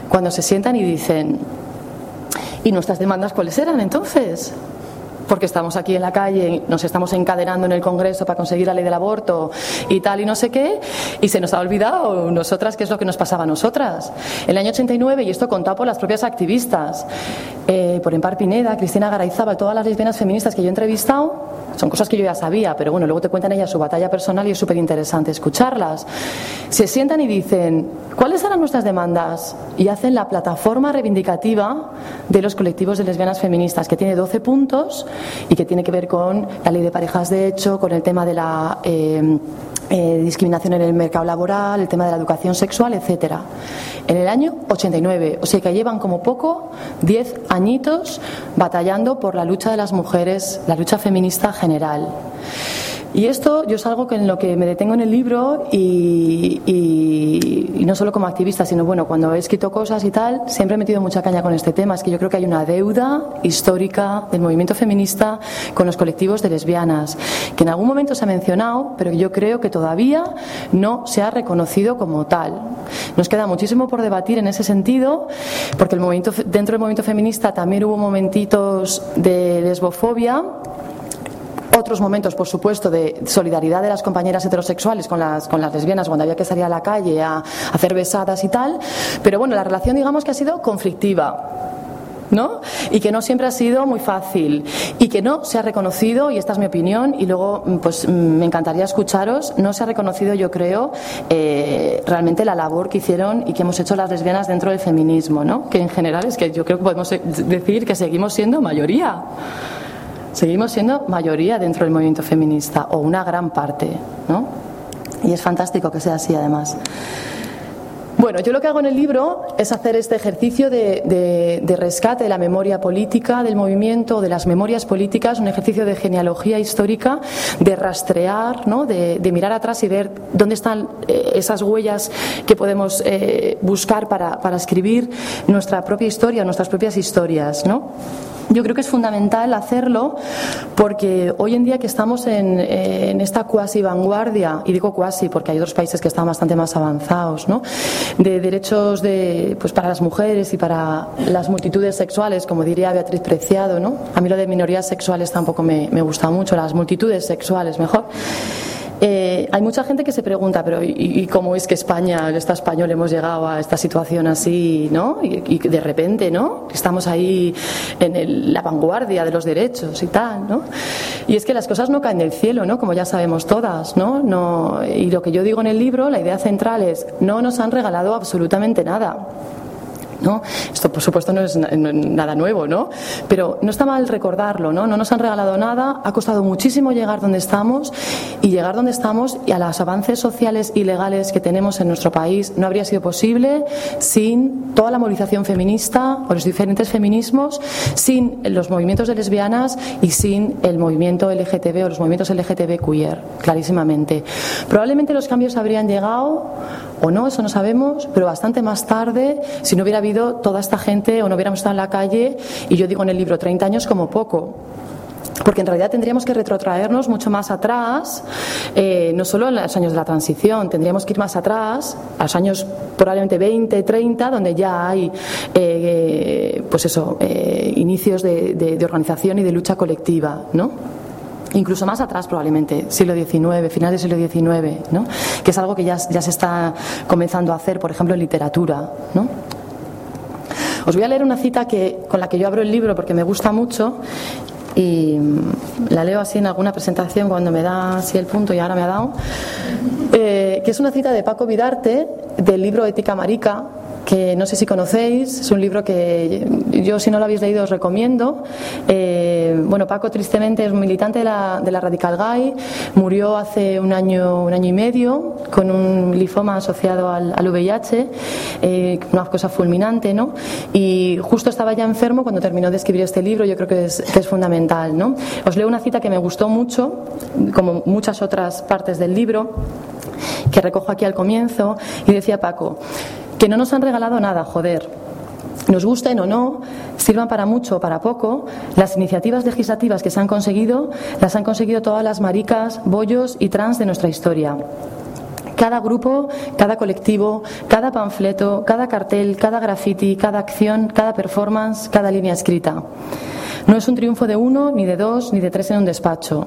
cuando se sientan y dicen, ¿y nuestras demandas cuáles eran entonces? Porque estamos aquí en la calle, nos estamos encadenando en el Congreso para conseguir la ley del aborto y tal y no sé qué, y se nos ha olvidado nosotras qué es lo que nos pasaba a nosotras. En el año 89, y esto contado por las propias activistas, eh, por Empar Pineda, Cristina Garayzábal, todas las lesbianas feministas que yo he entrevistado, son cosas que yo ya sabía, pero bueno, luego te cuentan ellas su batalla personal y es súper interesante escucharlas. Se sientan y dicen, ¿cuáles eran nuestras demandas? Y hacen la plataforma reivindicativa de los colectivos de lesbianas feministas, que tiene 12 puntos y que tiene que ver con la ley de parejas de hecho, con el tema de la eh, eh, discriminación en el mercado laboral, el tema de la educación sexual, etcétera. En el año 89, o sea que llevan como poco 10 añitos batallando por la lucha de las mujeres, la lucha feminista general. Y esto yo es algo que en lo que me detengo en el libro y, no solo como activista, sino bueno, cuando he escrito cosas y tal, siempre he metido mucha caña con este tema. Es que yo creo que hay una deuda histórica del movimiento feminista con los colectivos de lesbianas, que en algún momento se ha mencionado, pero yo creo que todavía no se ha reconocido como tal. Nos queda muchísimo por debatir en ese sentido, porque el movimiento, dentro del movimiento feminista también hubo momentitos de lesbofobia otros momentos, por supuesto, de solidaridad de las compañeras heterosexuales con las, con las lesbianas cuando había que salir a la calle a, hacer besadas y tal. Pero bueno, la relación digamos que ha sido conflictiva. ¿no? Y que no siempre ha sido muy fácil y que no se ha reconocido, y esta es mi opinión, y luego pues me encantaría escucharos, no se ha reconocido, yo creo, eh, realmente la labor que hicieron y que hemos hecho las lesbianas dentro del feminismo, ¿no? Que en general es que yo creo que podemos decir que seguimos siendo mayoría. Seguimos siendo mayoría dentro del movimiento feminista, o una gran parte, ¿no? Y es fantástico que sea así, además. Bueno, yo lo que hago en el libro es hacer este ejercicio de, rescate de la memoria política del movimiento, de las memorias políticas, un ejercicio de genealogía histórica, de rastrear, ¿no? de, mirar atrás y ver dónde están eh, esas huellas que podemos eh, buscar para, escribir nuestra propia historia, nuestras propias historias. ¿no? Yo creo que es fundamental hacerlo porque hoy en día que estamos en, esta cuasi vanguardia, y digo cuasi porque hay otros países que están bastante más avanzados, ¿no? De derechos de, pues para las mujeres y para las multitudes sexuales, como diría Beatriz Preciado. ¿no? A mí lo de minorías sexuales tampoco me, me gusta mucho, las multitudes sexuales mejor. Eh, hay mucha gente que se pregunta, pero ¿y, cómo es que España, el Estado español, hemos llegado a esta situación así, ¿no? Y, de repente, ¿no? Estamos ahí en la vanguardia de los derechos y tal, ¿no? Y es que las cosas no caen del cielo, ¿no? Como ya sabemos todas, ¿no? no y lo que yo digo en el libro, la idea central es, no nos han regalado absolutamente nada. ¿No? Esto, por supuesto, no es nada nuevo, ¿no? Pero no está mal recordarlo, ¿no? No nos han regalado nada, ha costado muchísimo llegar donde estamos y llegar donde estamos y a los avances sociales y legales que tenemos en nuestro país no habría sido posible sin toda la movilización feminista o los diferentes feminismos, sin los movimientos de lesbianas y sin el movimiento LGTB o los movimientos LGTB queer, clarísimamente. Probablemente los cambios habrían llegado o no, eso no sabemos, pero bastante más tarde si no hubiera habido toda esta gente o no hubiéramos estado en la calle, y yo digo en el libro 30 años como poco. Porque en realidad tendríamos que retrotraernos mucho más atrás, eh, no solo en los años de la transición, tendríamos que ir más atrás, a los años probablemente 20, 30, donde ya hay eh, pues eso, eh, inicios de, de organización y de lucha colectiva, ¿no? Incluso más atrás probablemente, siglo XIX, finales del siglo XIX, ¿no? que es algo que ya, ya se está comenzando a hacer, por ejemplo, en literatura. ¿no? Os voy a leer una cita que, con la que yo abro el libro porque me gusta mucho y la leo así en alguna presentación cuando me da así el punto y ahora me ha dado, eh, que es una cita de Paco Vidarte del libro Ética Marica, que no sé si conocéis, es un libro que yo si no lo habéis leído os recomiendo. Eh, bueno, Paco tristemente es un militante de la, de la, Radical Gay, murió hace un año, un año y medio con un linfoma asociado al, al VIH, eh, una cosa fulminante, ¿no? Y justo estaba ya enfermo cuando terminó de escribir este libro, yo creo que es, que es fundamental, ¿no? Os leo una cita que me gustó mucho, como muchas otras partes del libro, que recojo aquí al comienzo, y decía Paco, que no nos han regalado nada, joder. Nos gusten o no, sirvan para mucho o para poco, las iniciativas legislativas que se han conseguido las han conseguido todas las maricas, bollos y trans de nuestra historia. Cada grupo, cada colectivo, cada panfleto, cada cartel, cada graffiti, cada acción, cada performance, cada línea escrita. No es un triunfo de uno, ni de dos, ni de tres en un despacho.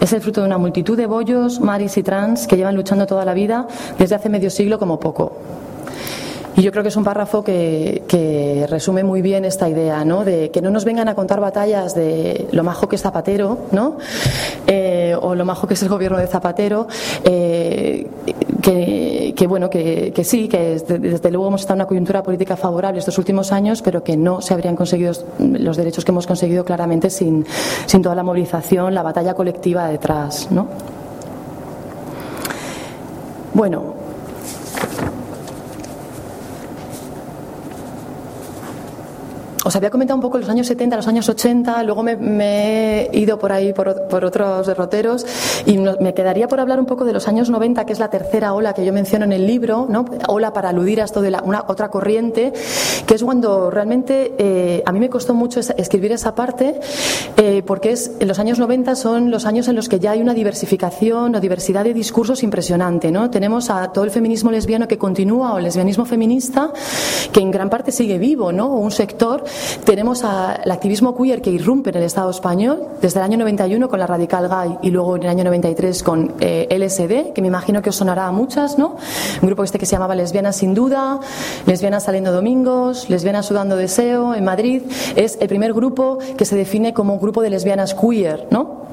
Es el fruto de una multitud de bollos, maris y trans que llevan luchando toda la vida desde hace medio siglo como poco. Y yo creo que es un párrafo que, resume muy bien esta idea, ¿no? De que no nos vengan a contar batallas de lo majo que es Zapatero, ¿no? Eh, o lo majo que es el gobierno de Zapatero, eh, que, bueno, que, sí, que desde, luego hemos estado en una coyuntura política favorable estos últimos años, pero que no se habrían conseguido los derechos que hemos conseguido claramente sin, sin toda la movilización, la batalla colectiva detrás, ¿no? Bueno, os había comentado un poco los años 70, los años 80, luego me, he ido por ahí por, otros derroteros y me quedaría por hablar un poco de los años 90, que es la tercera ola que yo menciono en el libro, ¿no? ola para aludir a esto de la, una otra corriente, que es cuando realmente eh, a mí me costó mucho escribir esa parte, eh, porque es, en los años 90 son los años en los que ya hay una diversificación o diversidad de discursos impresionante. ¿no? Tenemos a todo el feminismo lesbiano que continúa o el lesbianismo feminista, que en gran parte sigue vivo, ¿no? un sector tenemos al activismo queer que irrumpe en el Estado español desde el año 91 con la Radical Gay y luego en el año 93 con eh, LSD, que me imagino que os sonará a muchas, ¿no? Un grupo este que se llamaba Lesbianas sin duda, Lesbianas saliendo domingos, Lesbianas sudando deseo en Madrid. Es el primer grupo que se define como grupo de lesbianas queer, ¿no?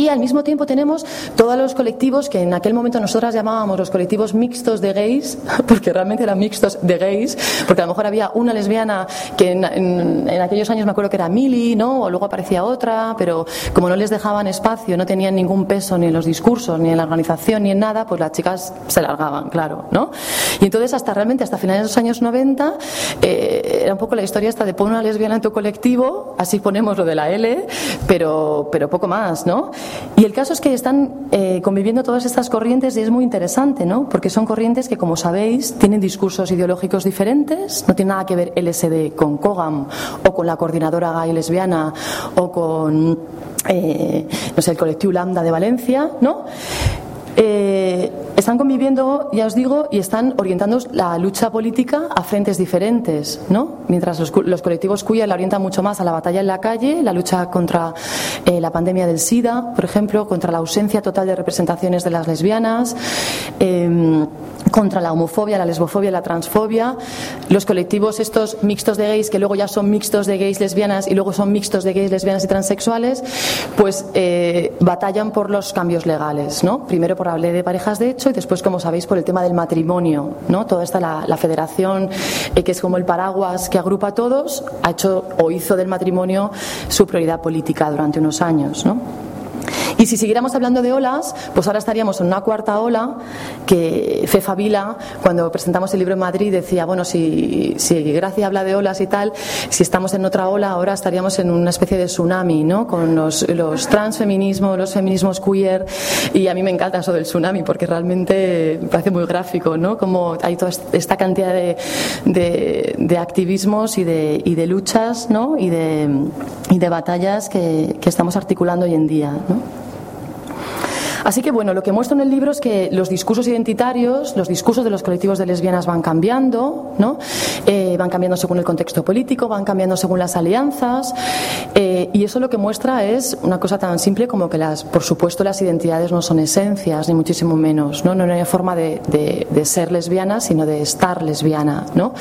Y al mismo tiempo tenemos todos los colectivos que en aquel momento nosotras llamábamos los colectivos mixtos de gays, porque realmente eran mixtos de gays, porque a lo mejor había una lesbiana que en, aquellos años me acuerdo que era Mili, ¿no? O luego aparecía otra, pero como no les dejaban espacio, no tenían ningún peso ni en los discursos, ni en la organización, ni en nada, pues las chicas se largaban, claro, ¿no? Y entonces hasta realmente, hasta finales de los años 90, eh, era un poco la historia esta de poner una lesbiana en tu colectivo, así ponemos lo de la L, pero, pero poco más, ¿no? Y el caso es que están eh, conviviendo todas estas corrientes y es muy interesante, ¿no? Porque son corrientes que, como sabéis, tienen discursos ideológicos diferentes, no tiene nada que ver LSD con COGAM o con la coordinadora gay lesbiana o con, eh, no sé, el colectivo Lambda de Valencia, ¿no? Eh, están conviviendo, ya os digo, y están orientando la lucha política a frentes diferentes, ¿no? Mientras los, colectivos queer la orientan mucho más a la batalla en la calle, la lucha contra eh, la pandemia del SIDA, por ejemplo, contra la ausencia total de representaciones de las lesbianas. Em, contra la homofobia, la lesbofobia, la transfobia, los colectivos estos mixtos de gays que luego ya son mixtos de gays lesbianas y luego son mixtos de gays lesbianas y transexuales, pues eh, batallan por los cambios legales, ¿no? Primero por ley de parejas de hecho y después, como sabéis, por el tema del matrimonio, ¿no? Toda esta la, la federación eh, que es como el paraguas que agrupa a todos ha hecho o hizo del matrimonio su prioridad política durante unos años, ¿no? Y si siguiéramos hablando de olas, pues ahora estaríamos en una cuarta ola que Fefa Vila, cuando presentamos el libro en Madrid, decía, bueno, si, Gracia habla de olas y tal, si estamos en otra ola, ahora estaríamos en una especie de tsunami, ¿no? Con los, transfeminismos, los feminismos queer, y a mí me encanta eso del tsunami, porque realmente me parece muy gráfico, ¿no? Como hay toda esta cantidad de, de, activismos y de, y de luchas, ¿no? Y de, y de batallas que, que estamos articulando hoy en día, ¿no? Así que bueno, lo que muestro en el libro es que los discursos identitarios, los discursos de los colectivos de lesbianas van cambiando, ¿no? Eh, van cambiando según el contexto político, van cambiando según las alianzas, eh, y eso lo que muestra es una cosa tan simple como que las, por supuesto, las identidades no son esencias, ni muchísimo menos, ¿no? No hay forma de, ser lesbiana, sino de estar lesbiana, ¿no?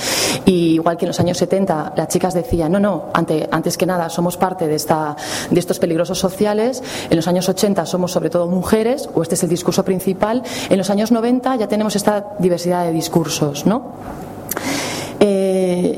Y igual que en los años 70 las chicas decían, no, no, antes que nada somos parte de, esta, de estos peligrosos sociales, en los años 80 somos sobre todo mujeres, o este es el discurso principal, en los años 90 ya tenemos esta diversidad de discursos, ¿no?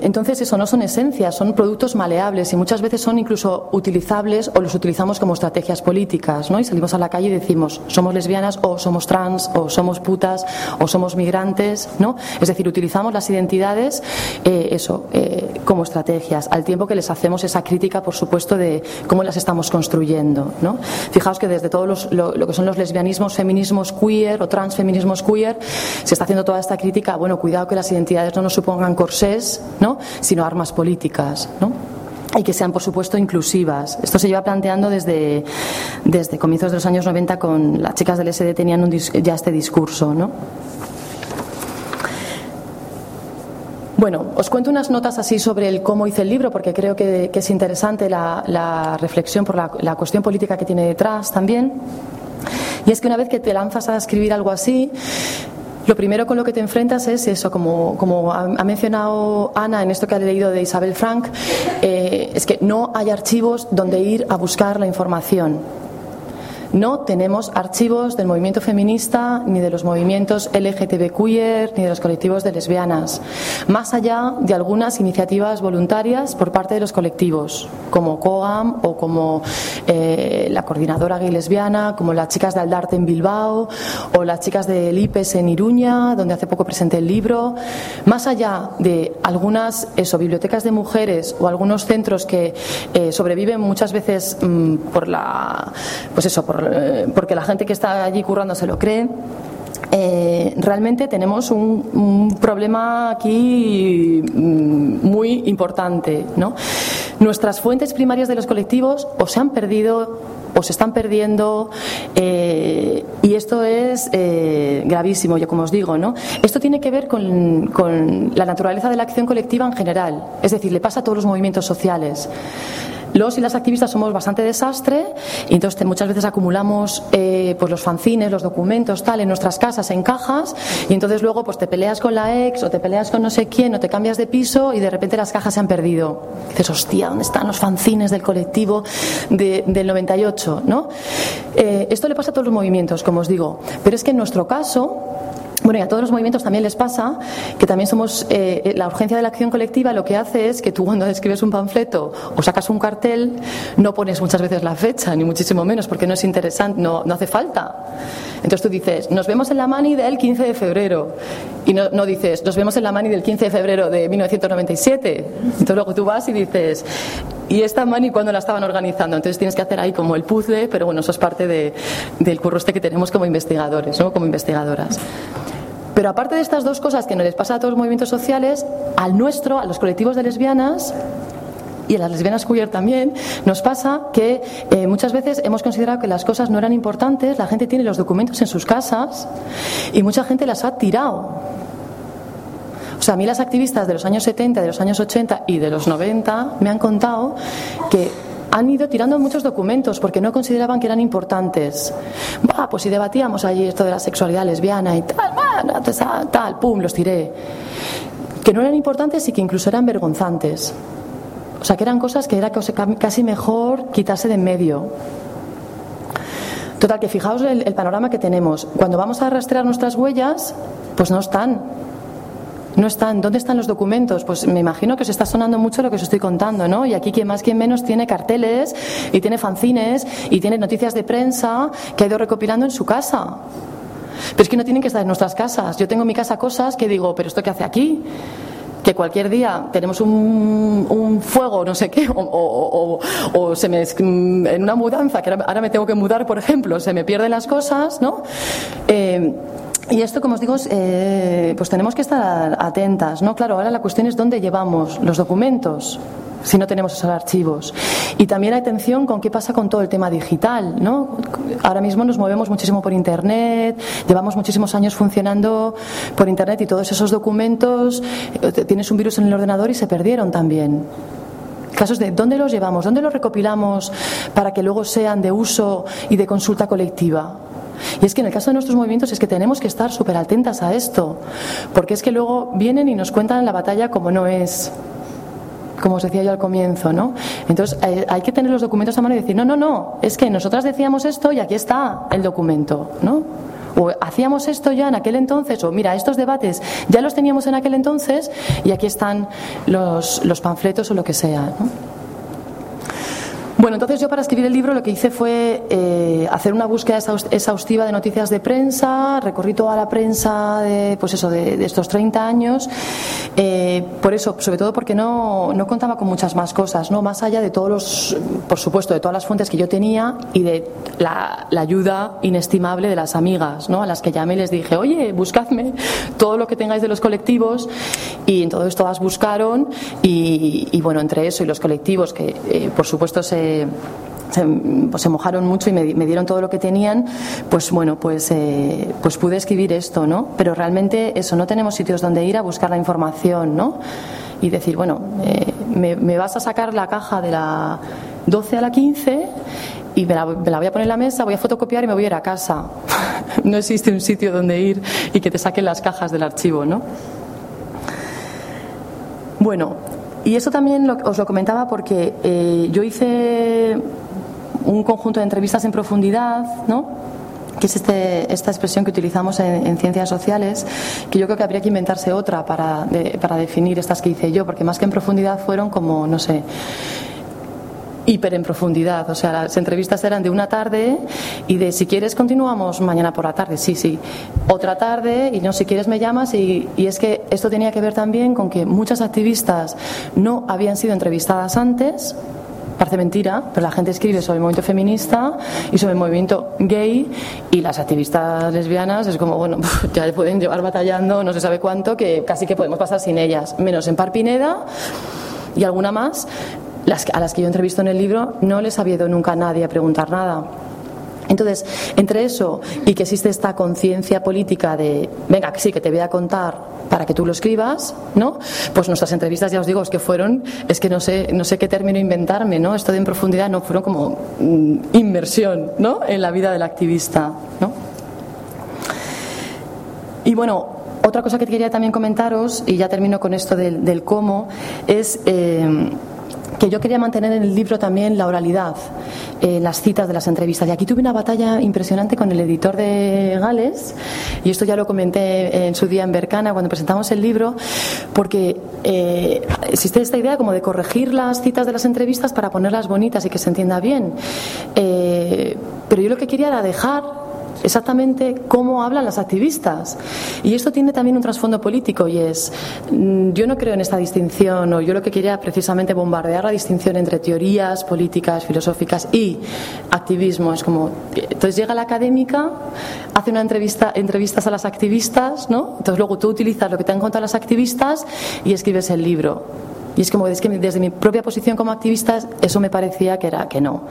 Entonces, eso no son esencias, son productos maleables y muchas veces son incluso utilizables o los utilizamos como estrategias políticas, ¿no? Y salimos a la calle y decimos, somos lesbianas o somos trans o somos putas o somos migrantes, ¿no? Es decir, utilizamos las identidades, eh, eso, eh, como estrategias, al tiempo que les hacemos esa crítica, por supuesto, de cómo las estamos construyendo, ¿no? Fijaos que desde todos lo, lo que son los lesbianismos, feminismos queer o transfeminismos queer, se está haciendo toda esta crítica, bueno, cuidado que las identidades no nos supongan ¿no? Sino armas políticas. ¿no? y que sean, por supuesto, inclusivas. Esto se lleva planteando desde, desde comienzos de los años 90 con las chicas del SD tenían ya este discurso. ¿no? Bueno, os cuento unas notas así sobre el cómo hice el libro, porque creo que, es interesante la, reflexión por la, cuestión política que tiene detrás también. Y es que una vez que te lanzas a escribir algo así, lo primero con lo que te enfrentas es eso, como, ha mencionado Ana en esto que ha leído de Isabel Frank, eh, es que no hay archivos donde ir a buscar la información. No tenemos archivos del movimiento feminista, ni de los movimientos LGTB queer, ni de los colectivos de lesbianas, más allá de algunas iniciativas voluntarias por parte de los colectivos, como COAM o como eh, la coordinadora gay lesbiana, como las chicas de Aldarte en Bilbao o las chicas del IPES en Iruña, donde hace poco presenté el libro, más allá de algunas eso, bibliotecas de mujeres o algunos centros que eh, sobreviven muchas veces mm, por la pues eso, por eh, porque la gente que está allí currando se lo cree. Eh, realmente tenemos un, problema aquí mm, muy importante. ¿no? Nuestras fuentes primarias de los colectivos o se han perdido o se están perdiendo eh, y esto es gravísimo, yo como os digo, ¿no? Esto tiene que ver con, con la naturaleza de la acción colectiva en general, es decir, le pasa a todos los movimientos sociales los y las activistas somos bastante desastre y entonces muchas veces acumulamos eh, pues los fanzines, los documentos, tal, en nuestras casas, en cajas y entonces luego pues te peleas con la ex o te peleas con no sé quién o te cambias de piso y de repente las cajas se han perdido. dices, hostia, ¿dónde están los fanzines del colectivo del 98? ¿no? Eh, esto le pasa a todos los movimientos, como os digo, pero es que en nuestro caso bueno, y a todos los movimientos también les pasa que también somos eh, eh, la urgencia de la acción colectiva lo que hace es que tú cuando escribes un panfleto o sacas un cartel no pones muchas veces la fecha, ni muchísimo menos, porque no es interesante, no, no hace falta. Entonces tú dices, nos vemos en la mani del 15 de febrero. Y no, no dices, nos vemos en la mani del 15 de febrero de 1997. Entonces luego tú vas y dices, ¿y esta mani cuándo la estaban organizando? Entonces tienes que hacer ahí como el puzzle, pero bueno, eso es parte de, del curro este que tenemos como investigadores, ¿no? como investigadoras. Pero aparte de estas dos cosas que no les pasa a todos los movimientos sociales, al nuestro, a los colectivos de lesbianas, y a las lesbianas queer también, nos pasa que eh, muchas veces hemos considerado que las cosas no eran importantes, la gente tiene los documentos en sus casas y mucha gente las ha tirado. O sea, a mí las activistas de los años 70, de los años 80 y de los 90 me han contado que han ido tirando muchos documentos porque no consideraban que eran importantes. Bah, pues si debatíamos allí esto de la sexualidad lesbiana y tal, tal, tal, pum, los tiré. Que no eran importantes y que incluso eran vergonzantes. O sea, que eran cosas que era casi mejor quitarse de en medio. Total, que fijaos el panorama que tenemos. Cuando vamos a rastrear nuestras huellas, pues no están. No están. ¿Dónde están los documentos? Pues me imagino que os está sonando mucho lo que os estoy contando, ¿no? Y aquí quien más, quien menos tiene carteles y tiene fanzines y tiene noticias de prensa que ha ido recopilando en su casa. Pero es que no tienen que estar en nuestras casas. Yo tengo en mi casa cosas que digo, ¿pero esto qué hace aquí? que cualquier día tenemos un, fuego, no sé qué, o, se me, en una mudanza, que ahora, me tengo que mudar, por ejemplo, se me pierden las cosas, ¿no? Eh, y esto, como os digo, eh, pues tenemos que estar atentas, ¿no? Claro, ahora la cuestión es dónde llevamos los documentos si no tenemos esos archivos. Y también atención con qué pasa con todo el tema digital, ¿no? Ahora mismo nos movemos muchísimo por Internet, llevamos muchísimos años funcionando por Internet y todos esos documentos, eh, tienes un virus en el ordenador y se perdieron también casos de dónde los llevamos, dónde los recopilamos para que luego sean de uso y de consulta colectiva. Y es que en el caso de nuestros movimientos es que tenemos que estar súper atentas a esto, porque es que luego vienen y nos cuentan la batalla como no es como os decía yo al comienzo, ¿no? Entonces eh, hay que tener los documentos a mano y decir, no, no, no, es que nosotras decíamos esto y aquí está el documento, ¿no? O hacíamos esto ya en aquel entonces, o mira, estos debates ya los teníamos en aquel entonces y aquí están los, los panfletos o lo que sea, ¿no? Bueno, entonces yo para escribir el libro lo que hice fue eh, hacer una búsqueda exhaustiva de noticias de prensa, recorrí toda la prensa de, pues eso, de, estos 30 años, eh, por eso, sobre todo porque no, no, contaba con muchas más cosas, ¿no? más allá de todos los, por supuesto, de todas las fuentes que yo tenía y de la, ayuda inestimable de las amigas, ¿no? a las que llamé y les dije, oye, buscadme todo lo que tengáis de los colectivos y entonces todas buscaron y, bueno, entre eso y los colectivos que eh, por supuesto se pues se, mojaron mucho y me, dieron todo lo que tenían, pues bueno, pues, eh, pues pude escribir esto, ¿no? Pero realmente eso, no tenemos sitios donde ir a buscar la información, ¿no? Y decir, bueno, eh, me, vas a sacar la caja de la 12 a la 15 y me la, me la, voy a poner en la mesa, voy a fotocopiar y me voy a ir a casa. no existe un sitio donde ir y que te saquen las cajas del archivo, ¿no? Bueno, y eso también os lo comentaba porque eh, yo hice un conjunto de entrevistas en profundidad, ¿no? que es este, esta expresión que utilizamos en, ciencias sociales, que yo creo que habría que inventarse otra para, para definir estas que hice yo, porque más que en profundidad fueron como, no sé, hiper en profundidad. O sea, las entrevistas eran de una tarde y de si quieres continuamos mañana por la tarde, sí, sí. Otra tarde y no, si quieres me llamas y, es que esto tenía que ver también con que muchas activistas no habían sido entrevistadas antes parece mentira, pero la gente escribe sobre el movimiento feminista y sobre el movimiento gay y las activistas lesbianas es como, bueno, ya pueden llevar batallando no se sabe cuánto que casi que podemos pasar sin ellas, menos en Parpineda y alguna más, las, a las que yo entrevisto en el libro, no les ha habido nunca nadie a preguntar nada. Entonces, entre eso y que existe esta conciencia política de, venga, sí, que te voy a contar para que tú lo escribas, ¿no? Pues nuestras entrevistas, ya os digo, es que fueron, es que no sé, no sé qué término inventarme, ¿no? Esto de en profundidad no fueron como mm, inmersión, ¿no? En la vida del activista, ¿no? Y bueno, otra cosa que quería también comentaros, y ya termino con esto del, cómo, es eh, que yo quería mantener en el libro también la oralidad, eh, las citas de las entrevistas. Y aquí tuve una batalla impresionante con el editor de Gales, y esto ya lo comenté en su día en Bercana cuando presentamos el libro, porque eh, existe esta idea como de corregir las citas de las entrevistas para ponerlas bonitas y que se entienda bien. Eh, pero yo lo que quería era dejar exactamente cómo hablan las activistas. Y esto tiene también un trasfondo político y es, mm, yo no creo en esta distinción, o yo lo que quería precisamente bombardear la distinción entre teorías políticas, filosóficas y activismo. Es como, entonces llega la académica, hace una entrevista, entrevistas a las activistas, ¿no? Entonces luego tú utilizas lo que te han contado las activistas y escribes el libro. Y es como es que desde mi propia posición como activista eso me parecía que era que no.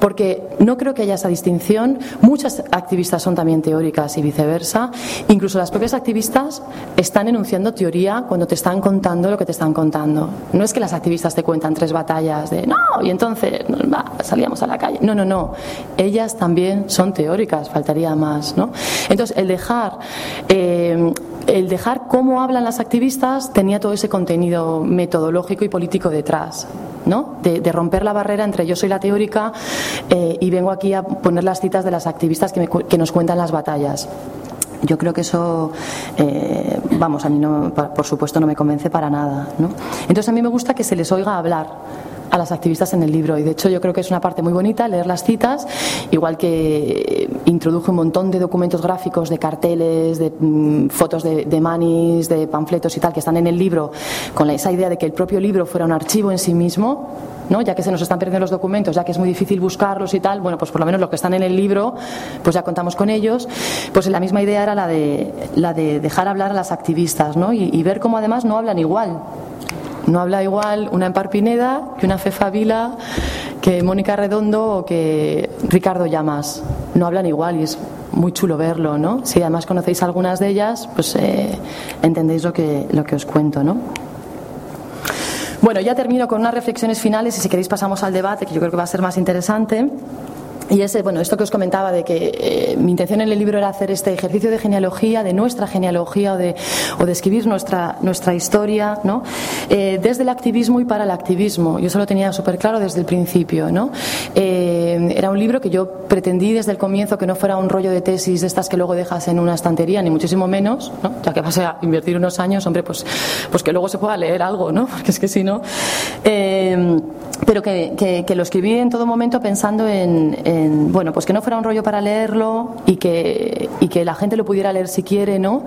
Porque no creo que haya esa distinción. Muchas activistas son también teóricas y viceversa. Incluso las propias activistas están enunciando teoría cuando te están contando lo que te están contando. No es que las activistas te cuentan tres batallas de no, y entonces salíamos a la calle. No, no, no. Ellas también son teóricas, faltaría más. ¿no? Entonces, el dejar. Eh, el dejar cómo hablan las activistas tenía todo ese contenido metodológico y político detrás. ¿no? De, romper la barrera entre yo soy la teórica eh, y vengo aquí a poner las citas de las activistas que, que nos cuentan las batallas. Yo creo que eso, eh, vamos, a mí no, por supuesto no me convence para nada. ¿no? Entonces a mí me gusta que se les oiga hablar a las activistas en el libro. Y de hecho yo creo que es una parte muy bonita leer las citas, igual que introduje un montón de documentos gráficos, de carteles, de mm, fotos de, manis, de panfletos y tal, que están en el libro, con esa idea de que el propio libro fuera un archivo en sí mismo. ¿no? ya que se nos están perdiendo los documentos, ya que es muy difícil buscarlos y tal, bueno, pues por lo menos los que están en el libro, pues ya contamos con ellos. Pues la misma idea era la de, la de dejar hablar a las activistas ¿no? y ver cómo además no hablan igual. No habla igual una Emparpineda que una Fefa Vila, que Mónica Redondo o que Ricardo Llamas. No hablan igual y es muy chulo verlo, ¿no? Si además conocéis algunas de ellas, pues eh, entendéis lo que, lo que os cuento, ¿no? Bueno, ya termino con unas reflexiones finales y si queréis pasamos al debate, que yo creo que va a ser más interesante. Y ese, bueno, esto que os comentaba de que eh, mi intención en el libro era hacer este ejercicio de genealogía, de nuestra genealogía o de, o de escribir nuestra, nuestra historia, ¿no? Eh, desde el activismo y para el activismo. Yo eso lo tenía súper claro desde el principio, ¿no? Eh, era un libro que yo pretendí desde el comienzo que no fuera un rollo de tesis de estas que luego dejas en una estantería, ni muchísimo menos, ¿no? Ya que vas a invertir unos años, hombre, pues, pues que luego se pueda leer algo, ¿no? Porque es que si no. pero que, que, que, lo escribí en todo momento pensando en bueno, pues que no fuera un rollo para leerlo y que, y que la gente lo pudiera leer si quiere, ¿no?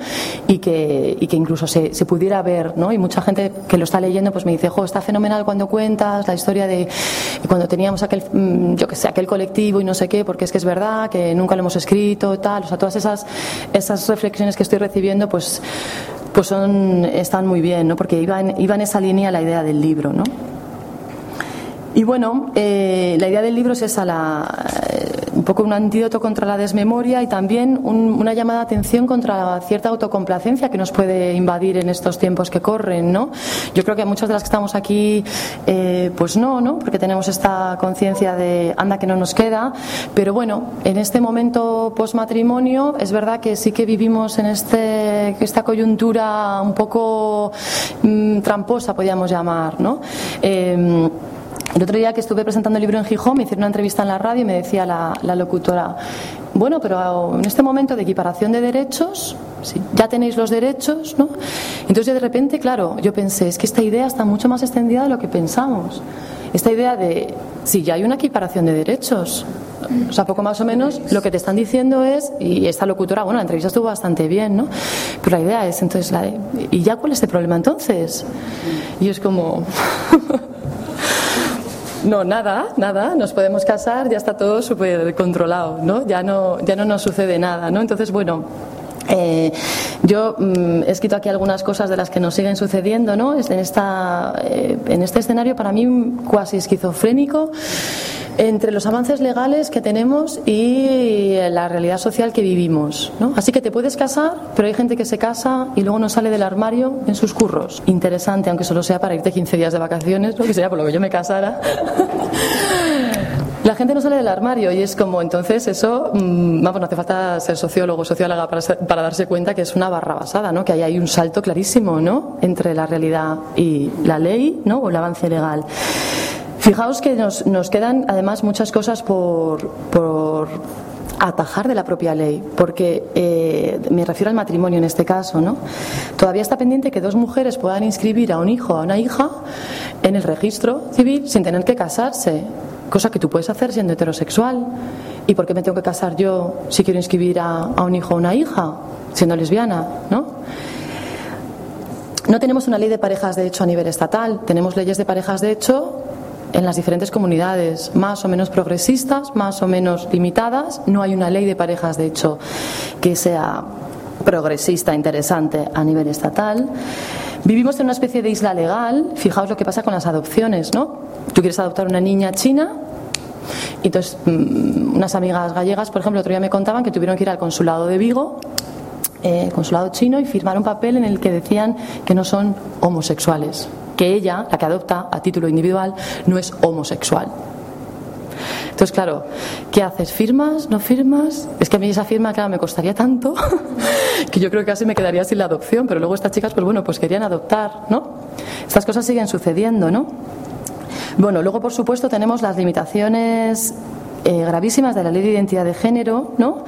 Y que, y que incluso se, pudiera ver, ¿no? Y mucha gente que lo está leyendo pues me dice, jo, está fenomenal cuando cuentas la historia de cuando teníamos aquel, mm, yo que sé, aquel colectivo y no sé qué, porque es que es verdad que nunca lo hemos escrito, tal, o sea, todas esas, esas reflexiones que estoy recibiendo, pues pues son, están muy bien, ¿no? porque iba en, iba en esa línea la idea del libro. ¿no? Y bueno, eh, la idea del libro es esa, la, eh, un poco un antídoto contra la desmemoria y también un, una llamada de atención contra cierta autocomplacencia que nos puede invadir en estos tiempos que corren, ¿no? Yo creo que muchas de las que estamos aquí, eh, pues no, ¿no? Porque tenemos esta conciencia de anda que no nos queda, pero bueno, en este momento postmatrimonio es verdad que sí que vivimos en este, esta coyuntura un poco mmm, tramposa, podríamos llamar, ¿no? El otro día que estuve presentando el libro en Gijón, me hicieron una entrevista en la radio y me decía la, locutora, bueno, pero en este momento de equiparación de derechos, sí, ya tenéis los derechos, ¿no? Entonces de repente, claro, yo pensé, es que esta idea está mucho más extendida de lo que pensamos. Esta idea de, si ya hay una equiparación de derechos, o sea, poco más o menos lo que te están diciendo es, y esta locutora, bueno, la entrevista estuvo bastante bien, ¿no? Pero la idea es, entonces, ¿y ya cuál es el problema entonces? Y es como... No, nada, nada, nos podemos casar, ya está todo súper controlado, ¿no? Ya no, ya no nos sucede nada, ¿no? Entonces, bueno, eh, yo mm, he escrito aquí algunas cosas de las que nos siguen sucediendo, ¿no? En, esta, eh, en este escenario para mí cuasi esquizofrénico entre los avances legales que tenemos y la realidad social que vivimos. ¿no? Así que te puedes casar, pero hay gente que se casa y luego no sale del armario en sus curros. Interesante, aunque solo sea para irte 15 días de vacaciones, lo que sea por lo que yo me casara. La gente no sale del armario y es como, entonces eso, mmm, vamos, no hace falta ser sociólogo o socióloga para, para, darse cuenta que es una barra basada, ¿no? Que ahí hay un salto clarísimo, ¿no? Entre la realidad y la ley, ¿no? O el avance legal. Fijaos que nos, nos quedan además muchas cosas por, por atajar de la propia ley, porque eh, me refiero al matrimonio en este caso, ¿no? Todavía está pendiente que dos mujeres puedan inscribir a un hijo o a una hija en el registro civil sin tener que casarse cosa que tú puedes hacer siendo heterosexual. ¿Y por qué me tengo que casar yo si quiero inscribir a, un hijo o una hija siendo lesbiana? ¿no? No tenemos una ley de parejas de hecho a nivel estatal, tenemos leyes de parejas de hecho en las diferentes comunidades, más o menos progresistas, más o menos limitadas. No hay una ley de parejas de hecho que sea progresista, interesante a nivel estatal. Vivimos en una especie de isla legal, fijaos lo que pasa con las adopciones, ¿no? Tú quieres adoptar una niña china, y entonces mm, unas amigas gallegas, por ejemplo, otro día me contaban que tuvieron que ir al consulado de Vigo eh, consulado chino y firmar un papel en el que decían que no son homosexuales, que ella, la que adopta a título individual, no es homosexual. Entonces, claro, ¿qué haces? ¿Firmas? ¿No firmas? Es que a mí esa firma, claro, me costaría tanto que yo creo que casi me quedaría sin la adopción, pero luego estas chicas, pues bueno, pues querían adoptar, ¿no? Estas cosas siguen sucediendo, ¿no? Bueno, luego, por supuesto, tenemos las limitaciones eh, gravísimas de la ley de identidad de género, ¿no?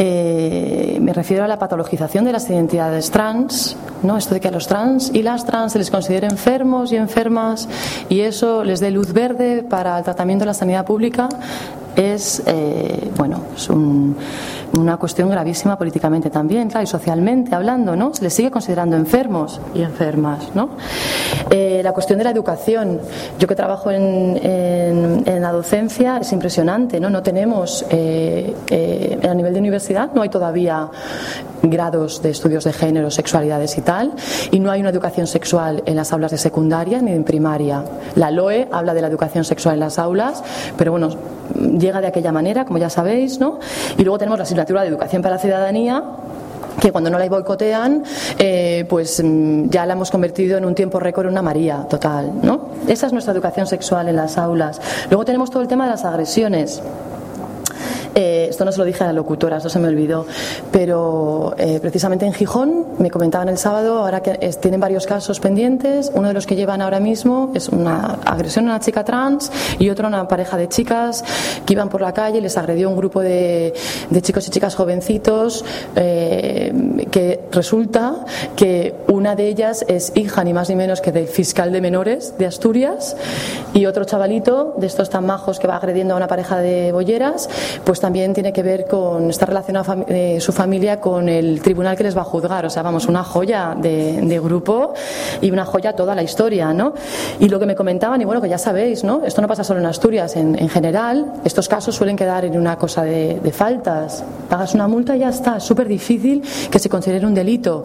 Eh, me refiero a la patologización de las identidades trans, ¿no? Esto de que a los trans y las trans se les considere enfermos y enfermas y eso les dé luz verde para el tratamiento de la sanidad pública es, eh, bueno, es una cuestión gravísima políticamente también, claro, y socialmente hablando, ¿no? Se les sigue considerando enfermos y enfermas, ¿no? Eh, la cuestión de la educación. Yo que trabajo en, en, la docencia es impresionante, ¿no? No tenemos, eh, a nivel de universidad, no hay todavía grados de estudios de género, sexualidades y tal, y no hay una educación sexual en las aulas de secundaria ni en primaria. La LOE habla de la educación sexual en las aulas, pero bueno, llega de aquella manera, como ya sabéis, ¿no? Y luego tenemos la asignatura de Educación para la Ciudadanía, que cuando no la boicotean, eh, pues mm, ya la hemos convertido en un tiempo récord en una María total, ¿no? Esa es nuestra educación sexual en las aulas. Luego tenemos todo el tema de las agresiones. Eh, esto no se lo dije a la locutora, eso se me olvidó, pero eh, precisamente en Gijón me comentaban el sábado, ahora que tienen varios casos pendientes, uno de los que llevan ahora mismo es una agresión a una chica trans y otro a una pareja de chicas que iban por la calle y les agredió un grupo de, chicos y chicas jovencitos eh, que resulta que una de ellas es hija ni más ni menos que del fiscal de menores de Asturias y otro chavalito de estos tan majos que va agrediendo a una pareja de bolleras, pues también tiene que ver con, está relacionada eh, su familia con el tribunal que les va a juzgar. O sea, vamos, una joya de, grupo y una joya toda la historia, ¿no? Y lo que me comentaban, y bueno, que ya sabéis, ¿no? Esto no pasa solo en Asturias, en, general, estos casos suelen quedar en una cosa de, faltas. Pagas una multa y ya está. Es súper difícil que se considere un delito.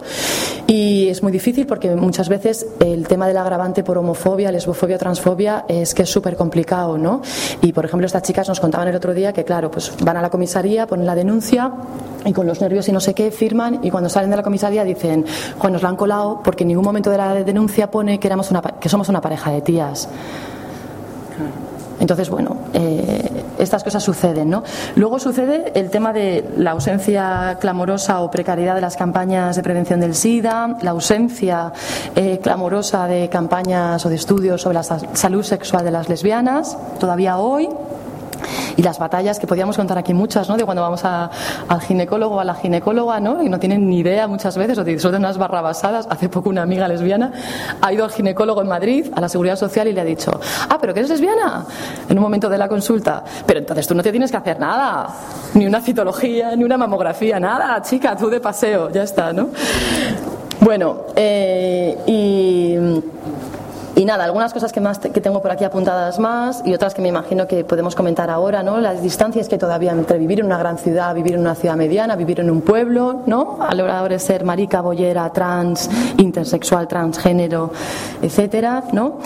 Y es muy difícil porque muchas veces el tema del agravante por homofobia, lesbofobia, transfobia es que es súper complicado, ¿no? Y por ejemplo, estas chicas nos contaban el otro día que, claro, pues van a la comisaría, ponen la denuncia y con los nervios y no sé qué firman y cuando salen de la comisaría dicen, Juan, nos la han colado porque en ningún momento de la denuncia pone que, éramos una, que somos una pareja de tías. Entonces, bueno, eh, estas cosas suceden, ¿no? Luego sucede el tema de la ausencia clamorosa o precariedad de las campañas de prevención del SIDA, la ausencia eh, clamorosa de campañas o de estudios sobre la salud sexual de las lesbianas, todavía hoy y las batallas que podíamos contar aquí muchas, ¿no? De cuando vamos al ginecólogo o a la ginecóloga, ¿no? Y no tienen ni idea muchas veces, o de unas barrabasadas. Hace poco una amiga lesbiana ha ido al ginecólogo en Madrid, a la Seguridad Social, y le ha dicho, ah, pero que eres lesbiana, en un momento de la consulta. Pero entonces tú no te tienes que hacer nada, ni una citología, ni una mamografía, nada, chica, tú de paseo, ya está, ¿no? Bueno, eh, y y nada, algunas cosas que, más que tengo por aquí apuntadas más y otras que me imagino que podemos comentar ahora, ¿no? Las distancias que todavía entre vivir en una gran ciudad, vivir en una ciudad mediana, vivir en un pueblo, ¿no? A la hora de ser marica, bollera, trans, intersexual, transgénero, etcétera, ¿no?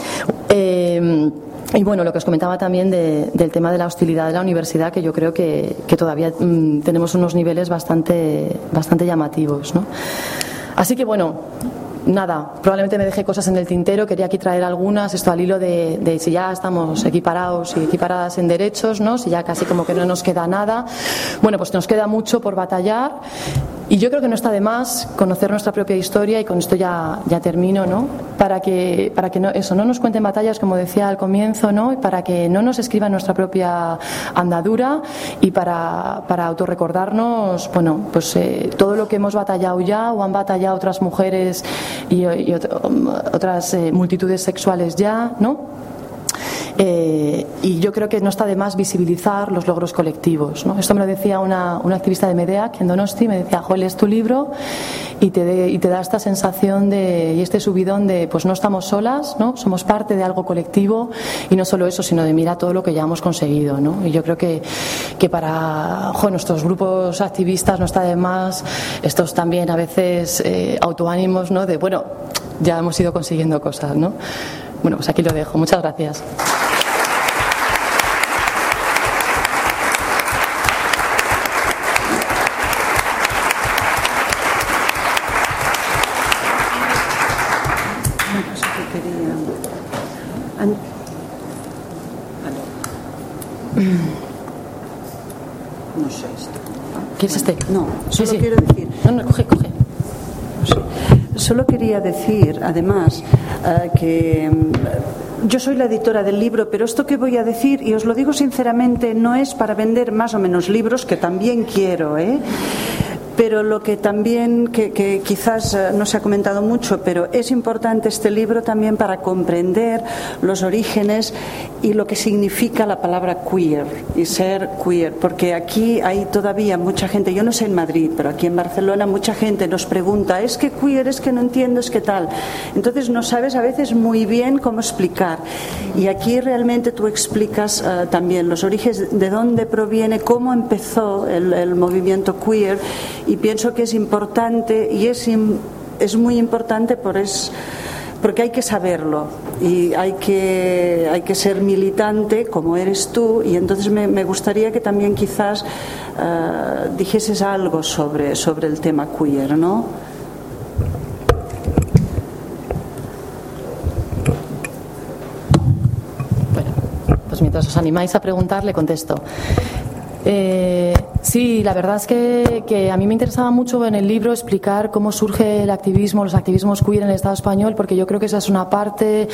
Eh, y bueno, lo que os comentaba también del tema de la hostilidad de la universidad, que yo creo que, todavía mm, tenemos unos niveles bastante, bastante llamativos, ¿no? Así que bueno, nada, probablemente me dejé cosas en el tintero, quería aquí traer algunas, esto al hilo de, si ya estamos equiparados y equiparadas en derechos, ¿no? si ya casi como que no nos queda nada. Bueno, pues nos queda mucho por batallar y yo creo que no está de más conocer nuestra propia historia y con esto ya, ya termino, ¿no? Para que, para que no, eso, no nos cuenten batallas, como decía al comienzo, ¿no? Y para que no nos escriban nuestra propia andadura y para, para autorrecordarnos, bueno, pues eh, todo lo que hemos batallado ya o han batallado otras mujeres y, otras eh, multitudes sexuales ya, ¿no? Eh, y yo creo que no está de más visibilizar los logros colectivos. ¿no? Esto me lo decía una, una activista de Medeac en Donosti, me decía, Joel, es tu libro y te, y te da esta sensación de, y este subidón de, pues no estamos solas, ¿no? somos parte de algo colectivo y no solo eso, sino de mira todo lo que ya hemos conseguido. ¿no? Y yo creo que, que para nuestros grupos activistas no está de más estos también a veces eh, autoánimos ¿no? de, bueno, ya hemos ido consiguiendo cosas, ¿no? Bueno, pues aquí lo dejo. Muchas gracias. No sé esto. ¿Quieres este? No, Sí, solo sí. quiero decir. No, no, coge, coge. Solo quería decir, además, eh, que mm, yo soy la editora del libro, pero esto que voy a decir, y os lo digo sinceramente, no es para vender más o menos libros, que también quiero, ¿eh? Pero lo que también, que, quizás eh, no se ha comentado mucho, pero es importante este libro también para comprender los orígenes y lo que significa la palabra queer y ser queer, porque aquí hay todavía mucha gente, yo no sé en Madrid, pero aquí en Barcelona mucha gente nos pregunta, es que queer, es que no entiendo, es que tal. Entonces no sabes a veces muy bien cómo explicar. Y aquí realmente tú explicas eh, también los orígenes, de dónde proviene, cómo empezó el movimiento queer y pienso que es importante y es, es muy importante por es, porque hay que saberlo y hay que, hay que ser militante como eres tú y entonces me, me gustaría que también quizás eh, dijeses algo sobre, sobre el tema queer, ¿no? Pues mientras os animáis a preguntar, le contesto. Eh, sí, la verdad es que, que a mí me interesaba mucho en el libro explicar cómo surge el activismo, los activismos queer en el Estado español, porque yo creo que esa es una parte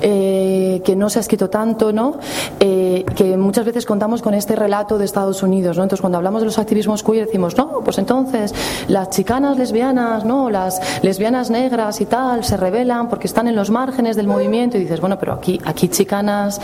eh, que no se ha escrito tanto, ¿no? Eh, que muchas veces contamos con este relato de Estados Unidos, ¿no? Entonces, cuando hablamos de los activismos queer, decimos, no, pues entonces las chicanas lesbianas, ¿no? Las lesbianas negras y tal se rebelan porque están en los márgenes del movimiento y dices, bueno, pero aquí, aquí chicanas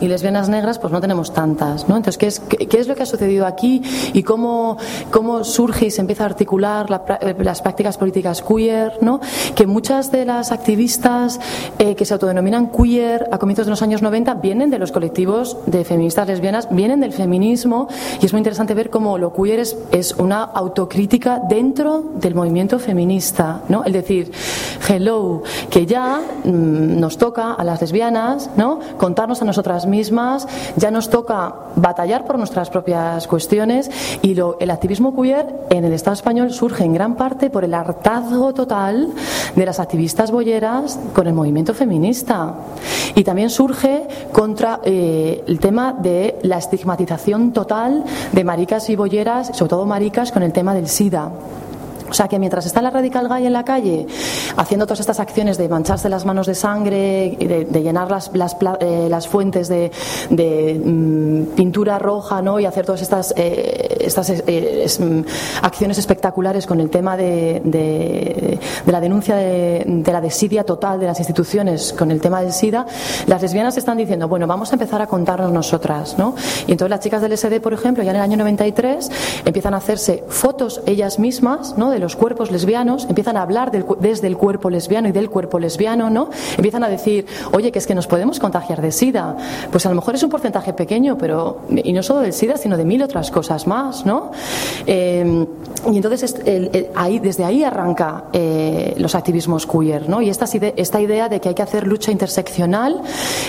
y lesbianas negras, pues no tenemos tantas, ¿no? Entonces, ¿qué es, qué, qué es lo que ha sucedido aquí y cómo, cómo surge y se empieza a articular la eh, las prácticas políticas queer, ¿no? Que muchas de las activistas eh, que se autodenominan queer a comienzos de los años 90 vienen de los colectivos de feministas lesbianas, vienen del feminismo y es muy interesante ver cómo lo queer es, es una autocrítica dentro del movimiento feminista, ¿no? El decir, hello, que ya mm, nos toca a las lesbianas, ¿no? Contarnos a nosotras mismas, ya nos toca batallar por nuestras propias cuestiones y lo- el activismo queer en el Estado español surge en gran parte por el hartazgo total de las activistas bolleras con el movimiento feminista y también surge contra eh, el tema de la estigmatización total de maricas y bolleras, sobre todo maricas, con el tema del SIDA. O sea que mientras está la radical gay en la calle haciendo todas estas acciones de mancharse las manos de sangre, de, llenar eh, las fuentes de, mm, pintura roja ¿no? y hacer todas estas, eh, eh, mm, acciones espectaculares con el tema de, la denuncia de, la desidia total de las instituciones con el tema del SIDA, las lesbianas están diciendo, bueno, vamos a empezar a contarnos nosotras. ¿no? Y entonces las chicas del SD, por ejemplo, ya en el año 93 empiezan a hacerse fotos ellas mismas ¿no? Los cuerpos lesbianos, empiezan a hablar desde el cuerpo lesbiano y del cuerpo lesbiano, ¿no? empiezan a decir, oye, que es que nos podemos contagiar de SIDA. Pues a lo mejor es un porcentaje pequeño, pero y no solo del SIDA, sino de mil otras cosas más. ¿no? Eh, y entonces ahí, desde ahí arranca eh, los activismos queer, ¿no? Y esta, esta idea de que hay que hacer lucha interseccional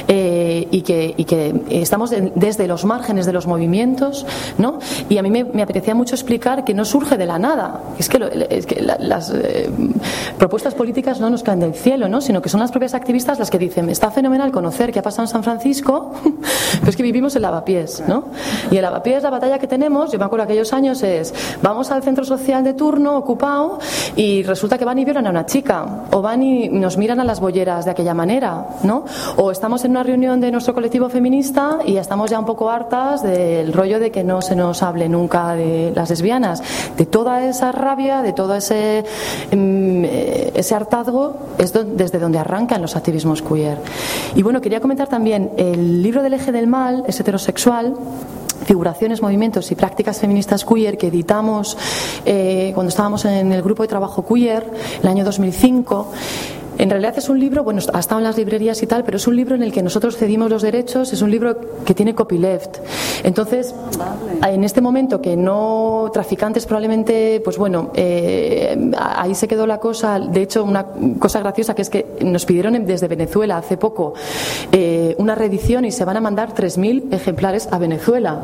eh, y, que, y que estamos de- desde los márgenes de los movimientos, ¿no? Y a mí me, me apetecía mucho explicar que no surge de la nada. Es que, lo- es que la- las eh, propuestas políticas no nos caen del cielo, ¿no? Sino que son las propias activistas las que dicen, está fenomenal conocer qué ha pasado en San Francisco, pero es que vivimos en Lavapiés, ¿no? Y en Lavapiés la batalla que tenemos, yo me acuerdo aquellos años, es vamos al centro social de turno ocupado y resulta que van y violan a una chica, o van y nos miran a las bolleras de aquella manera, ¿no? O estamos en una reunión de nuestro colectivo feminista y estamos ya un poco hartas del rollo de que no se nos hable nunca de las lesbianas, de toda esa rabia, de todo ese, mm, eh, ese hartazgo, es desde donde arrancan los activismos queer. Y bueno, quería comentar también el libro del eje del mal, es heterosexual, figuraciones, movimientos y prácticas feministas queer que editamos eh, cuando estábamos en el grupo de trabajo queer, el año 2005. En realidad es un libro, bueno, ha estado en las librerías y tal, pero es un libro en el que nosotros cedimos los derechos, es un libro que tiene copyleft. Entonces, en este momento que no traficantes probablemente, pues bueno, eh, ahí se quedó la cosa. De hecho, una cosa graciosa que es que nos pidieron desde Venezuela hace poco eh, una reedición y se van a mandar 3.000 ejemplares a Venezuela.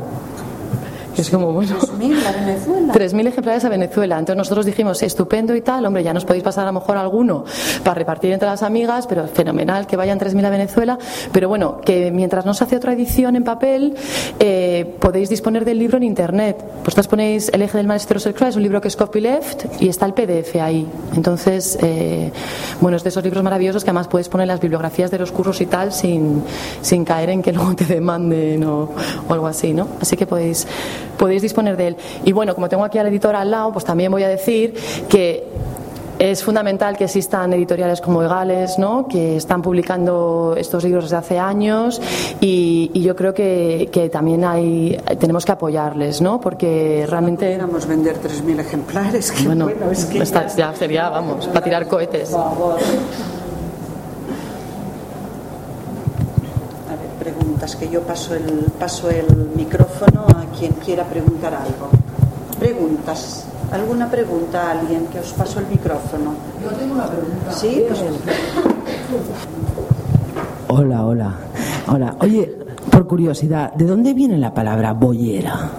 Es como, bueno. 3.000 a Venezuela. 3.000 ejemplares a Venezuela. Entonces nosotros dijimos, estupendo y tal, hombre, ya nos podéis pasar a lo mejor alguno para repartir entre las amigas, pero fenomenal que vayan 3.000 a Venezuela. Pero bueno, que mientras no se hace otra edición en papel, eh, podéis disponer del libro en internet. Vosotros ponéis El eje del mal heterosexual, es un libro que es copyleft y está el PDF ahí. Entonces, eh, bueno, es de esos libros maravillosos que además puedes poner las bibliografías de los cursos y tal sin, sin caer en que luego te demanden o, o algo así, ¿no? Así que podéis podéis disponer de él. Y bueno, como tengo aquí al editor al lado, pues también voy a decir que es fundamental que existan editoriales como Egales, ¿no? que están publicando estos libros desde hace años y, yo creo que, también hay, tenemos que apoyarles, ¿no? porque realmente... Podríamos vender 3.000 ejemplares. bueno, es que ya... sería, vamos, para tirar cohetes. Que yo paso el, paso el micrófono a quien quiera preguntar algo. Preguntas. ¿Alguna pregunta a alguien que os paso el micrófono? Yo tengo una pregunta. Sí, pues... Hola, hola. Hola. Oye, por curiosidad, ¿de dónde viene la palabra boyera?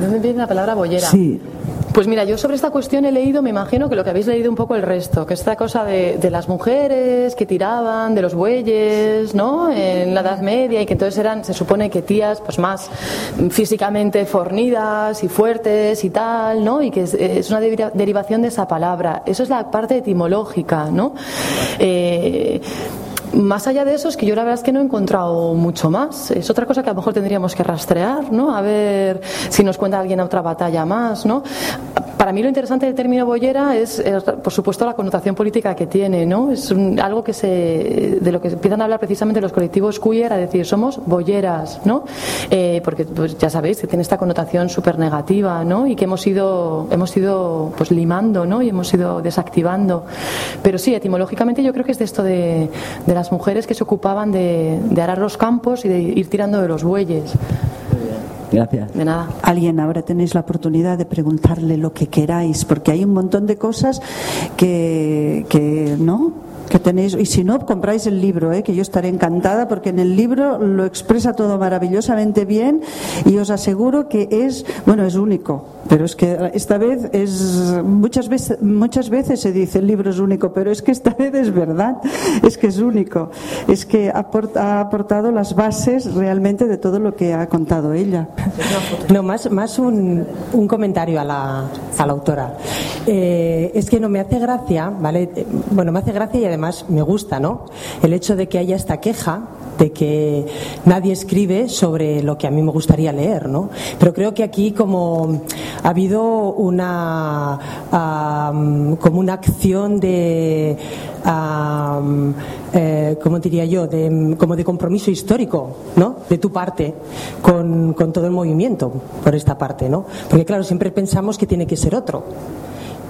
¿De dónde viene la palabra boyera? Sí. Pues mira, yo sobre esta cuestión he leído, me imagino que lo que habéis leído un poco el resto, que esta cosa de, las mujeres que tiraban de los bueyes, ¿no? En la Edad Media y que entonces eran, se supone que tías, pues más físicamente fornidas y fuertes y tal, ¿no? Y que es, una derivación de esa palabra. Eso es la parte etimológica, ¿no? Eh, más allá de eso es que yo la verdad es que no he encontrado mucho más. Es otra cosa que a lo mejor tendríamos que rastrear, ¿no? A ver si nos cuenta alguien otra batalla más, ¿no? Para mí lo interesante del término boyera es, por supuesto, la connotación política que tiene, ¿no? Es algo que se, de lo que empiezan a hablar precisamente los colectivos queer, a decir, somos boyeras, ¿no? Eh, porque pues, ya sabéis que tiene esta connotación súper negativa, ¿no? Y que hemos ido, hemos ido pues, limando, ¿no? Y hemos ido desactivando. Pero sí, etimológicamente yo creo que es de esto de, las mujeres que se ocupaban de arar los campos y de ir tirando de los bueyes. Gracias. De nada. Alguien, ahora tenéis la oportunidad de preguntarle lo que queráis, porque hay un montón de cosas que, que ¿no? que tenéis y si no compráis el libro ¿eh? que yo estaré encantada porque en el libro lo expresa todo maravillosamente bien y os aseguro que es bueno es único pero es que esta vez es muchas veces muchas veces se dice el libro es único pero es que esta vez es verdad es que es único. Es que ha aportado las bases realmente de todo lo que ha contado ella. No más más un, un comentario a la, a la autora. Eh, es que no me hace gracia vale bueno me hace gracia y además me gusta, ¿no? El hecho de que haya esta queja de que nadie escribe sobre lo que a mí me gustaría leer, ¿no? Pero creo que aquí como ha habido una como una acción de eh, ¿cómo diría yo? De, como de compromiso histórico, ¿no? De tu parte con, con todo el movimiento por esta parte, ¿no? Porque claro, siempre pensamos que tiene que ser otro.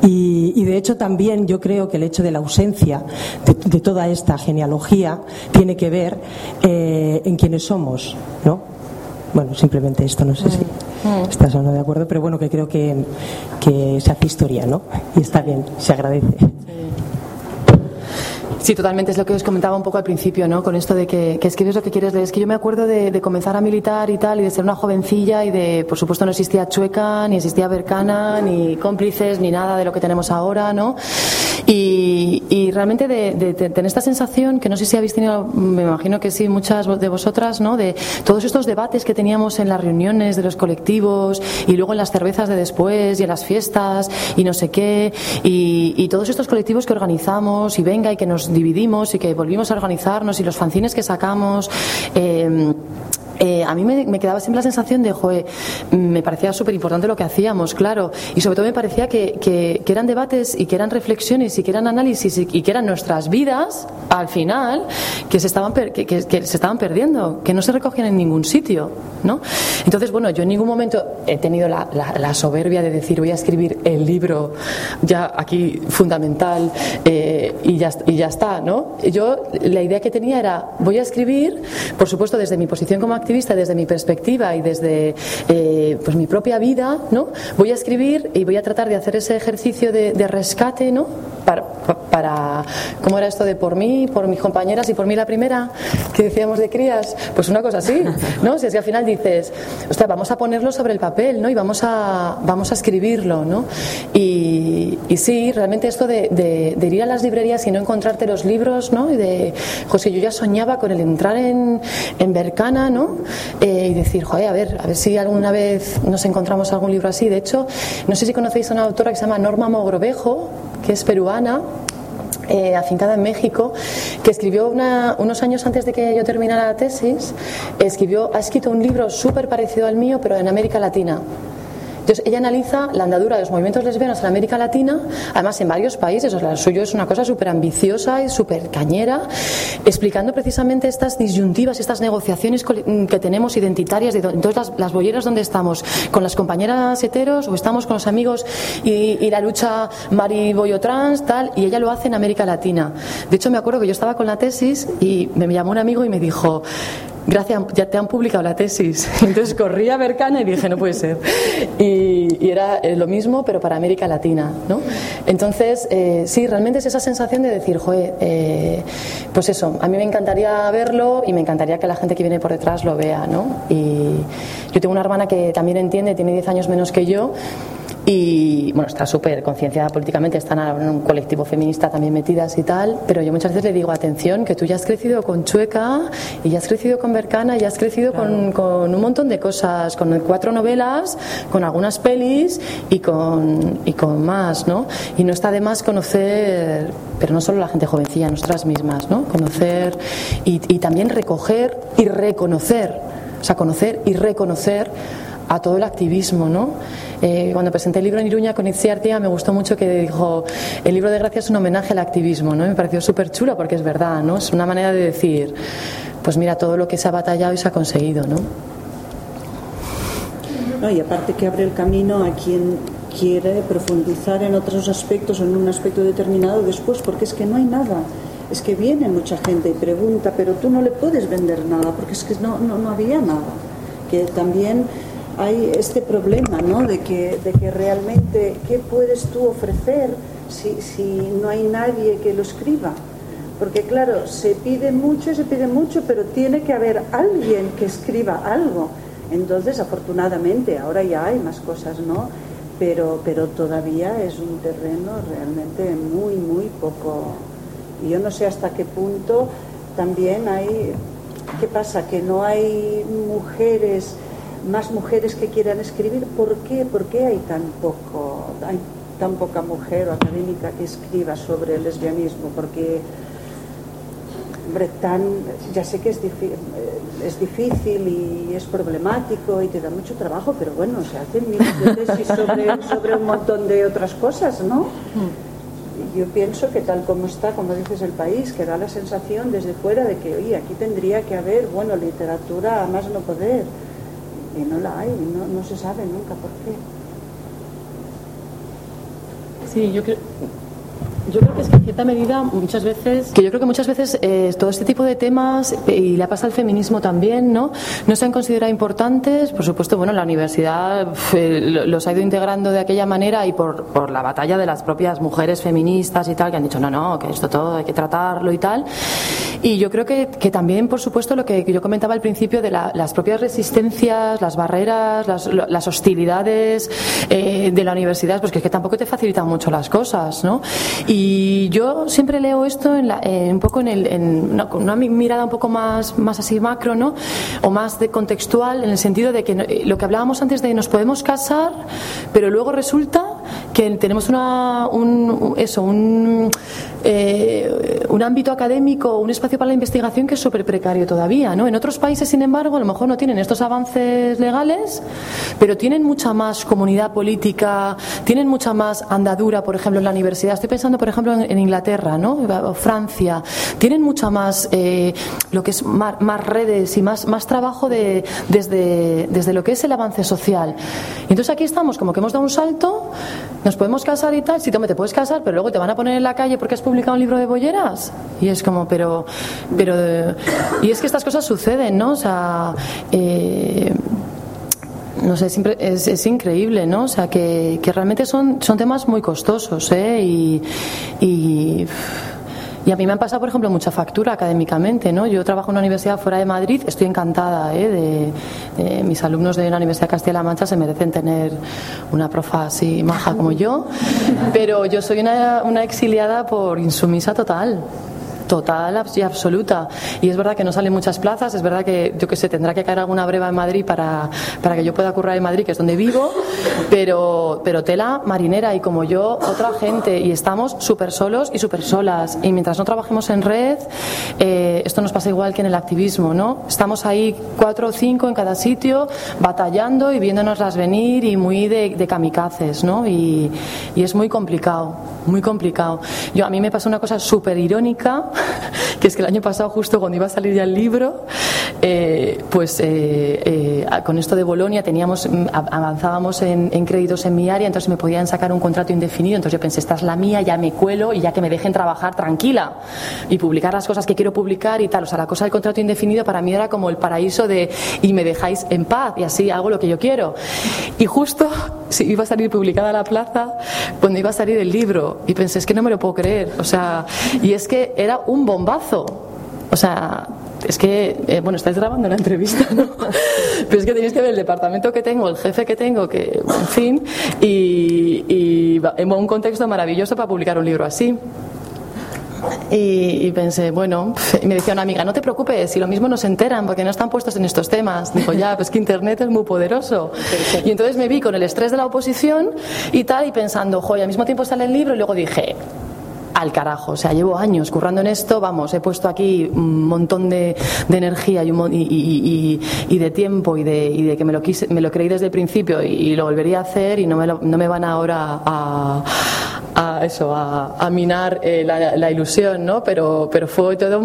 Y, de hecho también yo creo que el hecho de la ausencia de, toda esta genealogía tiene que ver eh, en quiénes somos, ¿no? Bueno, simplemente esto, no sé si mm. Mm. estás o no de acuerdo, pero bueno, que creo que, que se hace historia, ¿no? Y está bien, se agradece. Sí, totalmente. Es lo que os comentaba un poco al principio, ¿no? Con esto de que, que escribes lo que quieres leer. Es que yo me acuerdo de, comenzar a militar y tal, y de ser una jovencilla, y de, por supuesto, no existía Chueca, ni existía Bercana, ni cómplices, ni nada de lo que tenemos ahora, ¿no? Y, realmente de, tener esta sensación, que no sé si habéis tenido, me imagino que sí, muchas de vosotras, ¿no? De todos estos debates que teníamos en las reuniones de los colectivos, y luego en las cervezas de después, y en las fiestas, y no sé qué, y, y todos estos colectivos que organizamos, y venga, y que nos dividimos y que volvimos a organizarnos y los fanzines que sacamos. Eh, eh, a mí me, quedaba siempre la sensación de, joder, me parecía súper importante lo que hacíamos, claro, y sobre todo me parecía que, que, eran debates y que eran reflexiones y que eran análisis y, que eran nuestras vidas, al final, que se, estaban que, se estaban perdiendo, que no se recogían en ningún sitio, ¿no? Entonces, bueno, yo en ningún momento he tenido la, la, soberbia de decir voy a escribir el libro ya aquí fundamental eh, y, ya, y ya está, ¿no? Yo la idea que tenía era voy a escribir, por supuesto, desde mi posición como activista, desde mi perspectiva y desde eh, pues mi propia vida, ¿no? Voy a escribir y voy a tratar de hacer ese ejercicio de, rescate, ¿no? Para, para, ¿cómo era esto de por mí, por mis compañeras y por mí la primera que decíamos de crías? Pues una cosa así, ¿no? Si es que al final dices, ostras, vamos a ponerlo sobre el papel, ¿no? Y vamos a, vamos a escribirlo, ¿no? Y, y sí, realmente esto de, de, ir a las librerías y no encontrarte los libros, ¿no? Y de, José, yo ya soñaba con el entrar en, en Bercana, ¿no? Eh, y decir, joder, a ver, a ver si alguna vez nos encontramos algún libro así. De hecho, no sé si conocéis a una autora que se llama Norma Mogrovejo, que es peruana, eh, afincada en México, que escribió unos años antes de que yo terminara la tesis, escribió, ha escrito un libro súper parecido al mío, pero en América Latina. Entonces, ella analiza la andadura de los movimientos lesbianos en América Latina, además en varios países, o sea, lo suyo es una cosa súper ambiciosa y súper cañera, explicando precisamente estas disyuntivas, estas negociaciones mm, que tenemos identitarias, de todas las, bolleras donde estamos, con las compañeras heteros o estamos con los amigos y, la lucha mariboyo trans, tal, y ella lo hace en América Latina. De hecho, me acuerdo que yo estaba con la tesis y me llamó un amigo y me dijo, gracias, ya te han publicado la tesis. Entonces corrí a Bercana y dije, no puede ser. Y, era eh, lo mismo, pero para América Latina, ¿no? Entonces, eh, sí, realmente es esa sensación de decir, joder, eh, pues eso, a mí me encantaría verlo y me encantaría que la gente que viene por detrás lo vea, ¿no? Y yo tengo una hermana que también entiende, tiene 10 años menos que yo, y bueno, está súper concienciada políticamente, están en un colectivo feminista también metidas y tal, pero yo muchas veces le digo, atención, que tú ya has crecido con Chueca y ya has crecido con Bercana y ya has crecido con, con, un montón de cosas, con cuatro novelas, con algunas pelis y con, y con más, ¿no? Y no está de más conocer, pero no solo la gente jovencilla, nosotras mismas, ¿no? Conocer y, y también recoger y reconocer, o sea, conocer y reconocer a todo el activismo, ¿no? Eh, cuando presenté el libro en Iruña con Itziar Tía me gustó mucho que dijo el libro de Gracia es un homenaje al activismo, ¿no? Me pareció súper chulo porque es verdad, ¿no? Es una manera de decir, pues mira todo lo que se ha batallado y se ha conseguido, ¿no? no y aparte que abre el camino a quien quiere profundizar en otros aspectos en un aspecto determinado después, porque es que no hay nada. Es que viene mucha gente y pregunta, pero tú no le puedes vender nada, porque es que no, no, no había nada. Que también hay este problema, ¿no? De que, de que realmente, ¿qué puedes tú ofrecer si, si no hay nadie que lo escriba? Porque claro, se pide mucho, se pide mucho, pero tiene que haber alguien que escriba algo. Entonces, afortunadamente, ahora ya hay más cosas, ¿no? Pero, pero todavía es un terreno realmente muy, muy poco. Y yo no sé hasta qué punto también hay, ¿qué pasa? Que no hay mujeres más mujeres que quieran escribir. ¿Por qué? ¿Por qué hay tan poco, hay tan poca mujer o académica que escriba sobre el lesbianismo? Porque ya sé que es, es difícil y es problemático y te da mucho trabajo, pero bueno, se hacen miles de tesis sobre, sobre un montón de otras cosas, ¿no? Yo pienso que tal como está, como dices, el país, que da la sensación desde fuera de que, oye, aquí tendría que haber, bueno, literatura a más no poder y no la hay, no, no se sabe nunca por qué. Sí, yo creo, yo creo que es que en cierta medida muchas veces, que yo creo que muchas veces eh, todo este tipo de temas eh, y le pasa al feminismo también, ¿no? No se han considerado importantes, por supuesto, bueno, la universidad eh, los ha ido integrando de aquella manera y por, por la batalla de las propias mujeres feministas y tal, que han dicho, no, no, que esto todo hay que tratarlo y tal. Y yo creo que, que también, por supuesto, lo que yo comentaba al principio de las propias resistencias, las barreras, las, las hostilidades de la universidad, pues que, es que tampoco te facilitan mucho las cosas, ¿no? Yo siempre leo esto en un poco en, el, en una, mirada un poco más, más así macro, ¿no? O más de contextual, en el sentido de que lo que hablábamos antes de nos podemos casar, pero luego resulta que tenemos una, un, eso, un, eh, un ámbito académico, un espacio para la investigación que es súper precario todavía. ¿no? En otros países, sin embargo, a lo mejor no tienen estos avances legales, pero tienen mucha más comunidad política, tienen mucha más andadura, por ejemplo, en la universidad. Estoy pensando, por ejemplo, en, Inglaterra ¿no? o Francia. Tienen mucha más, eh, lo que es más, redes y más, más trabajo de, desde, desde lo que es el avance social. Entonces aquí estamos, como que hemos dado un salto, nos podemos casar y tal. Sí, te puedes casar, pero luego te van a poner en la calle porque has publicado un libro de bolleras. Y es como, pero, pero, y es que estas cosas suceden, ¿no? O sea, eh, no sé, siempre es, es, increíble, ¿no? O sea, que, que, realmente son, son temas muy costosos, ¿eh? Y y a mí me han pasado, por ejemplo, mucha factura académicamente, ¿no? Yo trabajo en una universidad fuera de Madrid, estoy encantada, ¿eh? de, mis alumnos de la Universidad de Castilla-La Mancha se merecen tener una profa así maja como yo, pero yo soy una, una exiliada por insumisa total total y absoluta. Y es verdad que no salen muchas plazas, es verdad que, yo que sé, tendrá que caer alguna breva en Madrid para, para que yo pueda currar en Madrid, que es donde vivo, pero, pero tela marinera y como yo, otra gente. Y estamos súper solos y súper solas. Y mientras no trabajemos en red, eh, esto nos pasa igual que en el activismo, ¿no? Estamos ahí cuatro o cinco en cada sitio, batallando y viéndonoslas venir y muy de, de kamikazes, ¿no? Y, y es muy complicado, muy complicado. Yo, a mí me pasó una cosa súper irónica que es que el año pasado, justo cuando iba a salir ya el libro, eh, pues eh, eh, con esto de Bolonia teníamos, mm, avanzábamos en, créditos en mi área, entonces me podían sacar un contrato indefinido. Entonces yo pensé, esta es la mía, ya me cuelo y ya que me dejen trabajar tranquila y publicar las cosas que quiero publicar y tal. O sea, la cosa del contrato indefinido para mí era como el paraíso de y me dejáis en paz y así hago lo que yo quiero. Y justo si iba a salir publicada la plaza, cuando iba a salir el libro, y pensé, es que no me lo puedo creer. O sea, y es que era un bombazo. O sea, es que, eh, bueno, estáis grabando una entrevista, ¿no? Pero es que tenéis que ver el departamento que tengo, el jefe que tengo, que, en fin, y, y en un contexto maravilloso para publicar un libro así. Y, pensé, bueno, y me decía una amiga, no te preocupes, si lo mismo no se enteran porque no están puestos en estos temas. Dijo, ya, pues que Internet es muy poderoso. Y entonces me vi con el estrés de la oposición y tal, y pensando, joder, al mismo tiempo sale el libro, y luego dije, al carajo. O sea, llevo años currando en esto, vamos, he puesto aquí un montón de, energía y, y, de tiempo y de, que me lo, quise, me lo creí desde el principio y, lo volvería a hacer y no me, no me van ahora a, a eso, a, minar eh, la, ilusión, ¿no? Pero, pero fue todo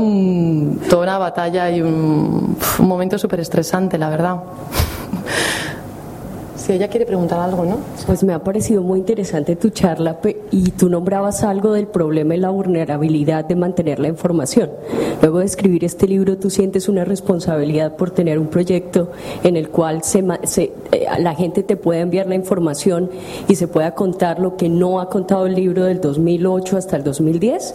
toda una batalla y un, un momento súper estresante, la verdad. Si ella quiere preguntar algo, ¿no? Pues me ha parecido muy interesante tu charla y tú nombrabas algo del problema y la vulnerabilidad de mantener la información. Luego de escribir este libro, tú sientes una responsabilidad por tener un proyecto en el cual se, eh, la gente te pueda enviar la información y se pueda contar lo que no ha contado el libro del 2008 hasta el 2010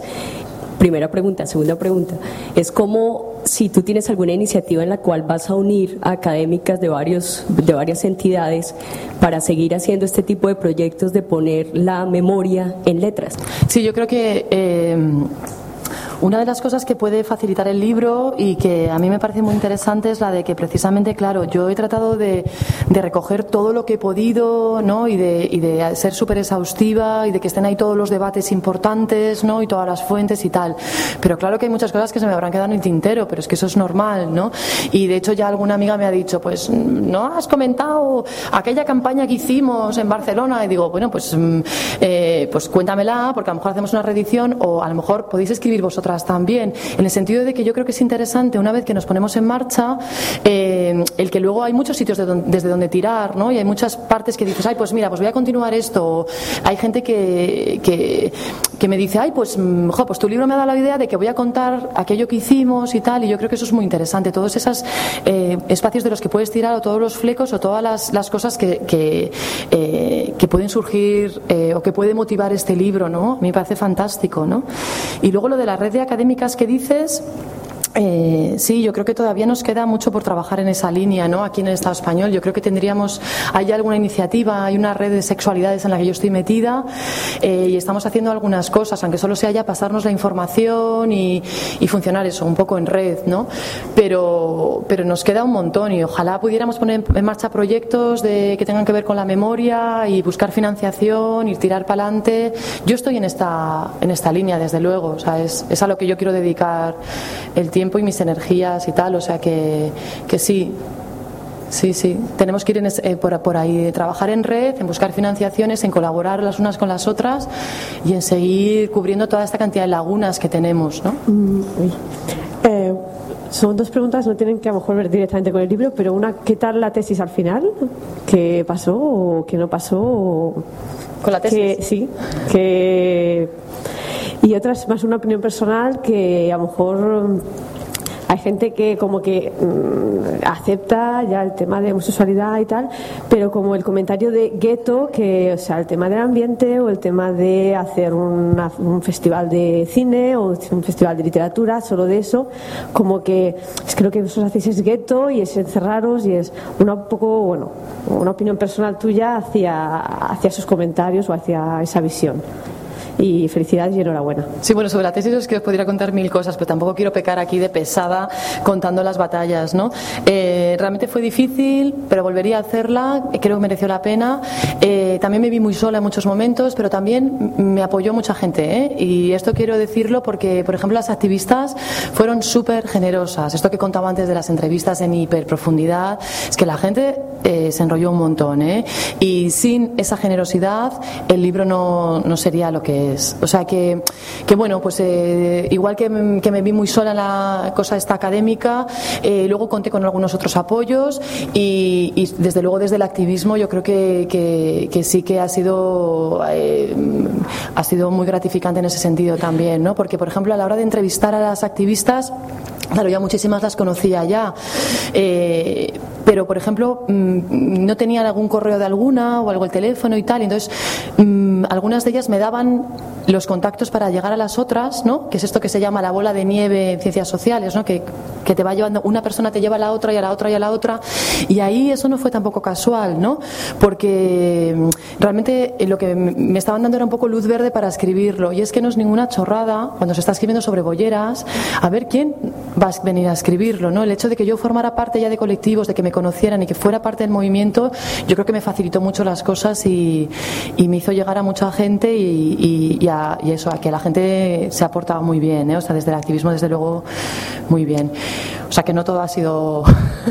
Primera pregunta. Segunda pregunta, es como si tú tienes alguna iniciativa en la cual vas a unir a académicas de, varios, de varias entidades para seguir haciendo este tipo de proyectos de poner la memoria en letras. Sí, yo creo que... Eh, una de las cosas que puede facilitar el libro y que a mí me parece muy interesante es la de que precisamente, claro, yo he tratado de, recoger todo lo que he podido ¿no? y, de, y de ser súper exhaustiva y de que estén ahí todos los debates importantes ¿no? y todas las fuentes y tal. Pero claro que hay muchas cosas que se me habrán quedado en el tintero, pero es que eso es normal. ¿no? Y de hecho ya alguna amiga me ha dicho, pues no has comentado aquella campaña que hicimos en Barcelona y digo, bueno, pues, mm, eh, pues cuéntamela porque a lo mejor hacemos una reedición o a lo mejor podéis escribir vosotros también, en el sentido de que yo creo que es interesante, una vez que nos ponemos en marcha, eh, el que luego hay muchos sitios desde donde tirar, ¿no? Y hay muchas partes que dices, ay, pues mira, pues voy a continuar esto. hay gente que, que, me dice, ay, pues, mm, jo, pues tu libro me ha dado la idea de que voy a contar aquello que hicimos y tal, y yo creo que eso es muy interesante. Todos esos eh, espacios de los que puedes tirar, o todos los flecos, o todas las, cosas que, que, eh, pueden surgir o que puede motivar este libro, ¿no? A mí me parece fantástico, ¿no? Y luego lo de la red académicas que dices, Eh, sí, yo creo que todavía nos queda mucho por trabajar en esa línea, ¿no? Aquí en el Estado español. Yo creo que tendríamos, hay alguna iniciativa, hay una red de sexualidades en la que yo estoy metida eh, y estamos haciendo algunas cosas, aunque solo sea ya pasarnos la información y, funcionar eso, un poco en red, ¿no? Pero, pero nos queda un montón y ojalá pudiéramos poner en marcha proyectos de, que tengan que ver con la memoria y buscar financiación y tirar para adelante. Yo estoy en esta, en esta línea, desde luego, o sea, es, es a lo que yo quiero dedicar el tiempo y mis energías y tal, o sea que, que sí, Sí, sí, tenemos que ir eh, por, por, ahí, trabajar en red, en buscar financiaciones, en colaborar las unas con las otras y en seguir cubriendo toda esta cantidad de lagunas que tenemos. ¿no? Mm, eh, son dos preguntas, no tienen que a lo mejor ver directamente con el libro, pero una, ¿qué tal la tesis al final? ¿Qué pasó o qué no pasó? ¿Con la tesis? sí, que... Y otra es más una opinión personal que a lo mejor hay gente que como que mm, acepta ya el tema de homosexualidad y tal, pero como el comentario de gueto, que, o sea, el tema del ambiente o el tema de hacer un festival de cine o un festival de literatura, solo de eso, como que es que lo que vosotros hacéis es gueto y es encerraros y es una poco, bueno, una opinión personal tuya hacia, hacia esos comentarios o hacia esa visión y felicidades y enhorabuena. Sí, bueno, sobre la tesis es que os podría contar mil cosas, pero tampoco quiero pecar aquí de pesada contando las batallas, ¿no? Eh, realmente fue difícil, pero volvería a hacerla, creo que mereció la pena. Eh, también me vi muy sola en muchos momentos, pero también me apoyó mucha gente, ¿eh? Y esto quiero decirlo porque, por ejemplo, las activistas fueron súper generosas. Esto que contaba antes de las entrevistas en hiperprofundidad, es que la gente eh, se enrolló un montón, ¿eh? Y sin esa generosidad, el libro no, no sería lo que o sea que, que bueno, pues eh, igual que, me vi muy sola en la cosa esta académica, eh, luego conté con algunos otros apoyos y, desde luego desde el activismo yo creo que, que, sí que ha sido, ha sido muy gratificante en ese sentido también, ¿no? Porque, por ejemplo, a la hora de entrevistar a las activistas, Claro, ya muchísimas las conocía ya, pero por ejemplo mm, no tenía algún correo de alguna o algo el teléfono y tal, entonces mm, algunas de ellas me daban los contactos para llegar a las otras, ¿no? que es esto que se llama la bola de nieve en ciencias sociales, ¿no? que, que te va llevando, una persona te lleva a la otra y a la otra y a la otra, y ahí eso no fue tampoco casual, ¿no? porque mm, realmente eh, lo que me estaban dando era un poco luz verde para escribirlo, y es que no es ninguna chorrada cuando se está escribiendo sobre bolleras, a ver quién va a venir a escribirlo, ¿no? El hecho de que yo formara parte ya de colectivos, de que me conocieran y que fuera parte del movimiento, yo creo que me facilitó mucho las cosas y, y me hizo llegar a mucha gente y, y, a, y, eso, a que la gente se ha portado muy bien, ¿eh? o sea, desde el activismo, desde luego, muy bien. O sea, que no todo ha sido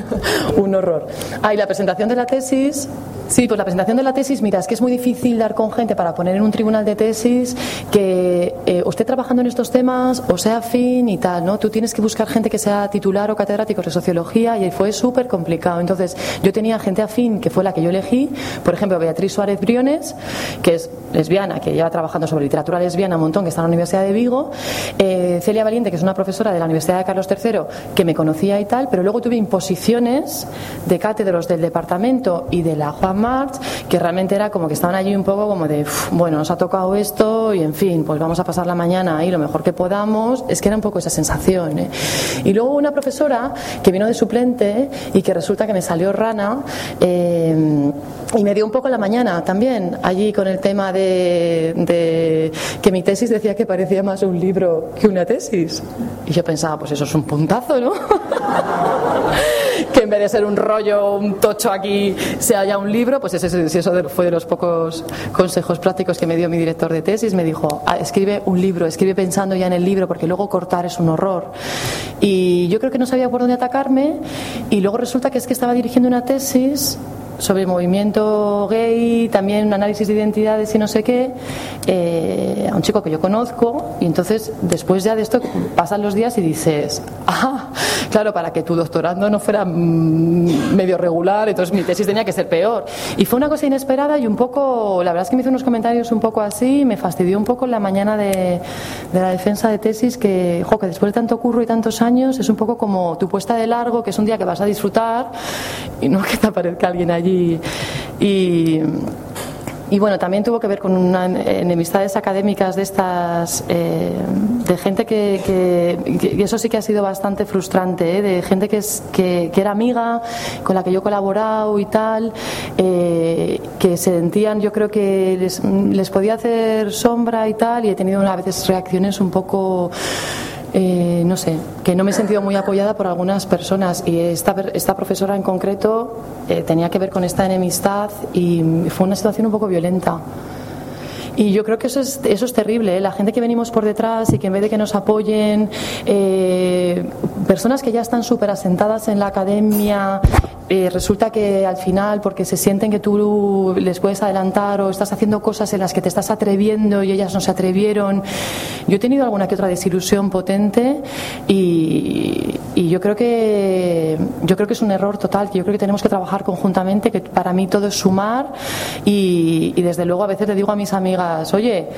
un horror. Ah, y la presentación de la tesis, Sí, pues la presentación de la tesis, mira, es que es muy difícil dar con gente para poner en un tribunal de tesis que eh, esté trabajando en estos temas o sea afín y tal, ¿no? Tú tienes que buscar gente que sea titular o catedrático de sociología y fue súper complicado. Entonces, yo tenía gente afín que fue la que yo elegí, por ejemplo, Beatriz Suárez Briones, que es lesbiana, que lleva trabajando sobre literatura lesbiana un montón, que está en la Universidad de Vigo, eh, Celia Valiente, que es una profesora de la Universidad de Carlos III, que me conocía y tal, pero luego tuve imposiciones de cátedros del departamento y de la Juan March, que realmente era como que estaban allí un poco como de, bueno, nos ha tocado esto y en fin, pues vamos a pasar la mañana ahí lo mejor que podamos. Es que era un poco esa sensación. ¿eh? Y luego una profesora que vino de suplente y que resulta que me salió rana. Eh, y me dio un poco la mañana también, allí con el tema de, que mi tesis decía que parecía más un libro que una tesis. Y yo pensaba, pues eso es un puntazo, ¿no? que en vez de ser un rollo, un tocho aquí, sea ya un libro, pues ese, eso fue de los pocos consejos prácticos que me dio mi director de tesis. Me dijo, ah, escribe un libro, escribe pensando ya en el libro, porque luego cortar es un horror. Y yo creo que no sabía por dónde atacarme, y luego resulta que es que estaba dirigiendo una tesis sobre movimiento gay, también un análisis de identidades y no sé qué, eh, a un chico que yo conozco, y entonces después ya de esto pasan los días y dices, ah, claro, para que tu doctorando no fuera mm, medio regular, entonces mi tesis tenía que ser peor. Y fue una cosa inesperada y un poco, la verdad es que me hizo unos comentarios un poco así, me fastidió un poco la mañana de, de la defensa de tesis, que, jo, que después de tanto curro y tantos años es un poco como tu puesta de largo, que es un día que vas a disfrutar y no que te aparezca alguien allí y, y bueno, también tuvo que ver con enemistades académicas de estas, eh, de gente que, que, eso sí que ha sido bastante frustrante, ¿eh? de gente que, es, que, era amiga, con la que yo he colaborado y tal, eh, que sentían, yo creo que les, les podía hacer sombra y tal, y he tenido a veces reacciones un poco eh, no sé, que no me he sentido muy apoyada por algunas personas y esta, esta profesora en concreto eh, tenía que ver con esta enemistad y fue una situación un poco violenta. Y yo creo que eso es, eso es terrible, ¿eh? la gente que venimos por detrás y que en vez de que nos apoyen, personas que ya están súper asentadas en la academia, eh, resulta que al final, porque se sienten que tú les puedes adelantar o estás haciendo cosas en las que te estás atreviendo y ellas no se atrevieron. Yo he tenido alguna que otra desilusión potente y, yo creo que yo creo que es un error total, que yo creo que tenemos que trabajar conjuntamente, que para mí todo es sumar y, y desde luego a veces le digo a mis amigas, oye,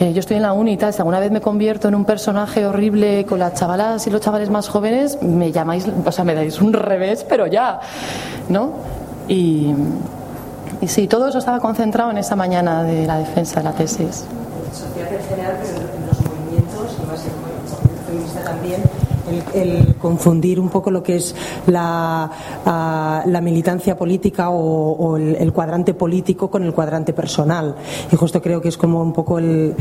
eh, yo estoy en la uni y tal, si alguna vez me convierto en un personaje horrible con las chavalas y los chavales más jóvenes, me llamáis, o sea, me dais un revés, pero ya, ¿no? Y, y sí, todo eso estaba concentrado en esa mañana de la defensa de la tesis. Sociedad en general, pero en los movimientos, y más en feminista también, el, confundir un poco lo que es la, ah, la militancia política o, el, cuadrante político con el cuadrante personal. Y justo creo que es como un poco el,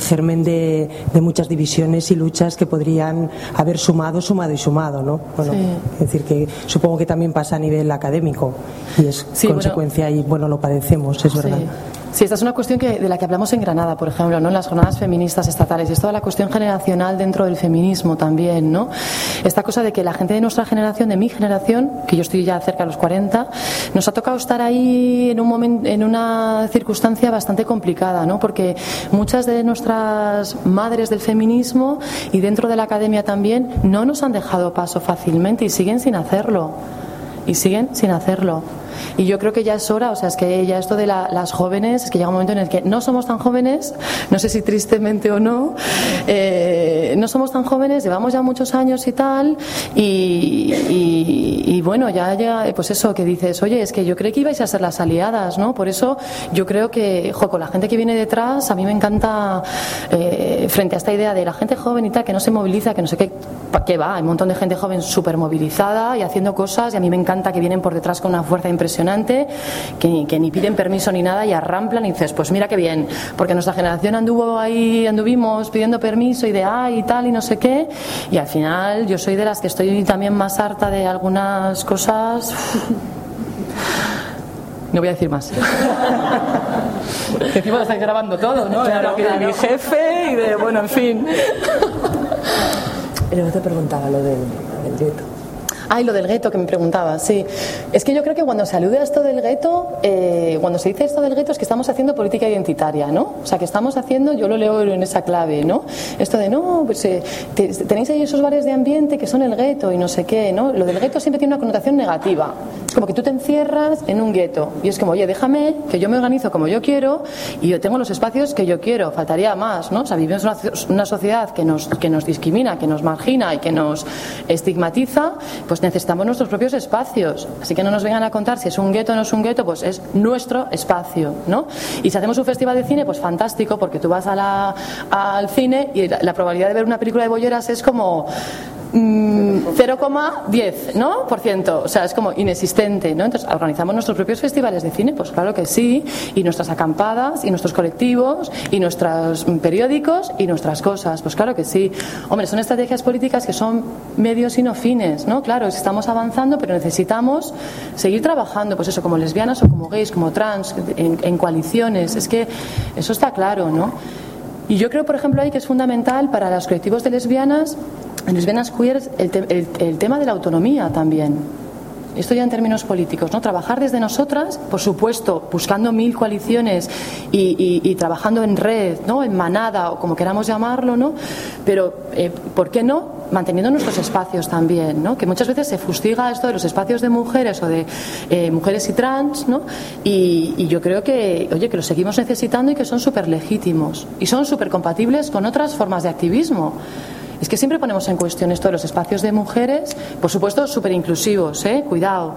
germen de, muchas divisiones y luchas que podrían haber sumado, sumado y sumado. ¿no? Bueno, Es decir, que supongo que también pasa a nivel académico y es consecuencia y bueno, lo padecemos, es verdad. Sí, esta es una cuestión que, de la que hablamos en Granada, por ejemplo, ¿no? en las jornadas feministas estatales. Y es toda la cuestión generacional dentro del feminismo también. ¿no? Esta cosa de que la gente de nuestra generación, de mi generación, que yo estoy ya cerca de los 40, nos ha tocado estar ahí en, un momento, en una circunstancia bastante complicada, ¿no? porque muchas de nuestras madres del feminismo y dentro de la academia también no nos han dejado paso fácilmente y siguen sin hacerlo. Y siguen sin hacerlo. Y yo creo que ya es hora, o sea, es que ya esto de las jóvenes, es que llega un momento en el que no somos tan jóvenes, no sé si tristemente o no, eh, no somos tan jóvenes, llevamos ya muchos años y tal, y, bueno, ya, ya, pues eso, que dices, oye, es que yo creo que ibais a ser las aliadas, ¿no? Por eso yo creo que, jo, con la gente que viene detrás, a mí me encanta, eh, frente a esta idea de la gente joven y tal, que no se moviliza, que no sé qué, qué va, hay un montón de gente joven súper movilizada y haciendo cosas, y a mí me encanta que vienen por detrás con una fuerza impresionante impresionante, que, ni piden permiso ni nada y arramplan y dices, pues mira qué bien, porque nuestra generación anduvo ahí, anduvimos pidiendo permiso y de ay y tal y no sé qué, y al final yo soy de las que estoy también más harta de algunas cosas. No voy a decir más. encima lo están grabando todo, ¿no? Claro, de mi jefe y de, bueno, en fin. Y luego te preguntaba lo del, del Ay, lo del gueto que me preguntaba, sí. Es que yo creo que cuando se alude a esto del gueto, eh, cuando se dice esto del gueto es que estamos haciendo política identitaria, ¿no? O sea, que estamos haciendo, yo lo leo en esa clave, ¿no? Esto de, no, pues eh, tenéis ahí esos bares de ambiente que son el gueto y no sé qué, ¿no? Lo del gueto siempre tiene una connotación negativa. Como que tú te encierras en un gueto y es como, oye, déjame que yo me organizo como yo quiero y yo tengo los espacios que yo quiero, faltaría más, ¿no? O sea, vivimos una, una sociedad que nos, que nos discrimina, que nos margina y que nos estigmatiza, pues pues necesitamos nuestros propios espacios. Así que no nos vengan a contar si es un gueto o no es un gueto, pues es nuestro espacio, ¿no? Y si hacemos un festival de cine, pues fantástico, porque tú vas a la, al cine y la probabilidad de ver una película de bolleras es como 0,10 mm, ¿no? por ciento, o sea, es como inexistente, ¿no? Entonces, ¿organizamos nuestros propios festivales de cine? Pues claro que sí, y nuestras acampadas, y nuestros colectivos, y nuestros periódicos, y nuestras cosas, pues claro que sí. Hombre, son estrategias políticas que son medios y no fines, ¿no? Claro, estamos avanzando, pero necesitamos seguir trabajando, pues eso, como lesbianas o como gays, como trans, en, en coaliciones, es que eso está claro, ¿no? Y yo creo, por ejemplo, ahí que es fundamental para los colectivos de lesbianas en lesbianas queers el, el, tema de la autonomía también. Esto ya en términos políticos, ¿no? Trabajar desde nosotras, por supuesto, buscando mil coaliciones y, trabajando en red, ¿no? En manada o como queramos llamarlo, ¿no? Pero, eh, ¿por qué no? Manteniendo nuestros espacios también, ¿no? Que muchas veces se fustiga esto de los espacios de mujeres o de eh, mujeres y trans, ¿no? Y, y, yo creo que, oye, que los seguimos necesitando y que son súper legítimos y son súper compatibles con otras formas de activismo. Es que siempre ponemos en cuestión esto de los espacios de mujeres, por supuesto, súper inclusivos, ¿eh? cuidado,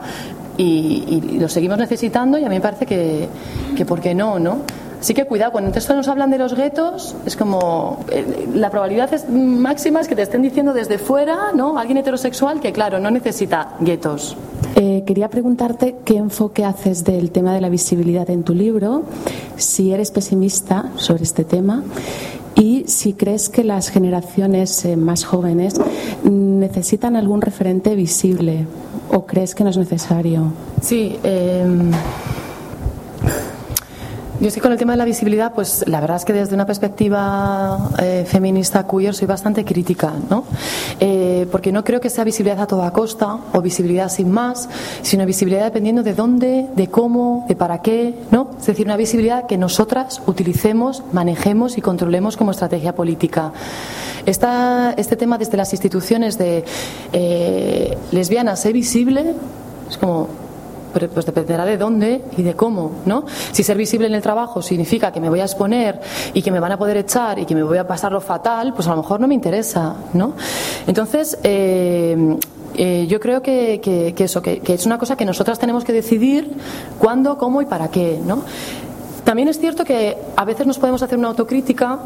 y, lo seguimos necesitando y a mí me parece que, que ¿por qué no? ¿no? Así que cuidado, cuando entonces nos hablan de los guetos, es como eh, la probabilidad es máxima es que te estén diciendo desde fuera, ¿no? Alguien heterosexual que, claro, no necesita guetos. Eh, quería preguntarte qué enfoque haces del tema de la visibilidad en tu libro, si eres pesimista sobre este tema y si crees que las generaciones eh, más jóvenes necesitan algún referente visible o crees que no es necesario. Sí. Eh yo sí con el tema de la visibilidad, pues la verdad es que desde una perspectiva eh, feminista queer soy bastante crítica, ¿no? Eh, porque no creo que sea visibilidad a toda costa o visibilidad sin más, sino visibilidad dependiendo de dónde, de cómo, de para qué, ¿no? Es decir, una visibilidad que nosotras utilicemos, manejemos y controlemos como estrategia política. Esta, este tema desde las instituciones de eh, lesbianas, ser visible, es como pues dependerá de dónde y de cómo, ¿no? Si ser visible en el trabajo significa que me voy a exponer y que me van a poder echar y que me voy a pasar lo fatal, pues a lo mejor no me interesa, ¿no? Entonces, eh, eh, yo creo que, que, eso, que, que, es una cosa que nosotras tenemos que decidir cuándo, cómo y para qué, ¿no? También es cierto que a veces nos podemos hacer una autocrítica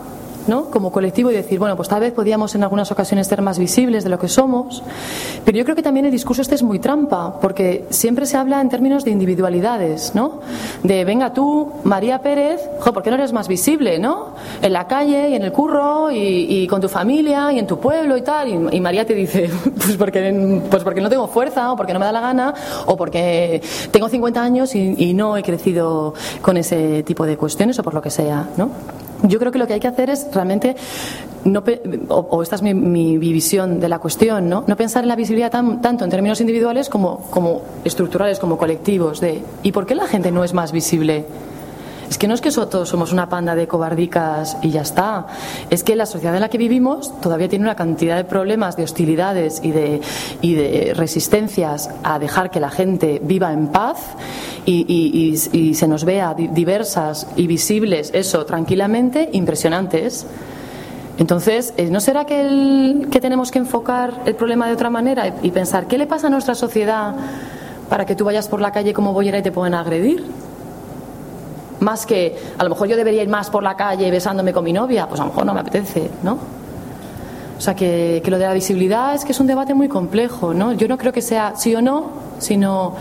¿no? como colectivo y decir, bueno, pues tal vez podíamos en algunas ocasiones ser más visibles de lo que somos, pero yo creo que también el discurso este es muy trampa, porque siempre se habla en términos de individualidades, ¿no? De, venga tú, María Pérez, jo, ¿por qué no eres más visible, no? En la calle y en el curro y, con tu familia y en tu pueblo y tal, y, María te dice, pues porque, pues porque no tengo fuerza o porque no me da la gana o porque tengo 50 años y, y no he crecido con ese tipo de cuestiones o por lo que sea, ¿no? Yo creo que lo que hay que hacer es realmente, no, o, esta es mi, visión de la cuestión, ¿no? no pensar en la visibilidad tanto en términos individuales como, como estructurales, como colectivos. De, ¿Y por qué la gente no es más visible? Es que no es que todos somos una panda de cobardicas y ya está. Es que la sociedad en la que vivimos todavía tiene una cantidad de problemas, de hostilidades y de, resistencias a dejar que la gente viva en paz y, se nos vea diversas y visibles, eso, tranquilamente, impresionantes. Entonces, eh, ¿no será que, que tenemos que enfocar el problema de otra manera y pensar qué le pasa a nuestra sociedad para que tú vayas por la calle como boyera y te puedan agredir? Más que, a lo mejor yo debería ir más por la calle besándome con mi novia, pues a lo mejor no me apetece, ¿no? O sea, que, que lo de la visibilidad es que es un debate muy complejo, ¿no? Yo no creo que sea sí o no, sino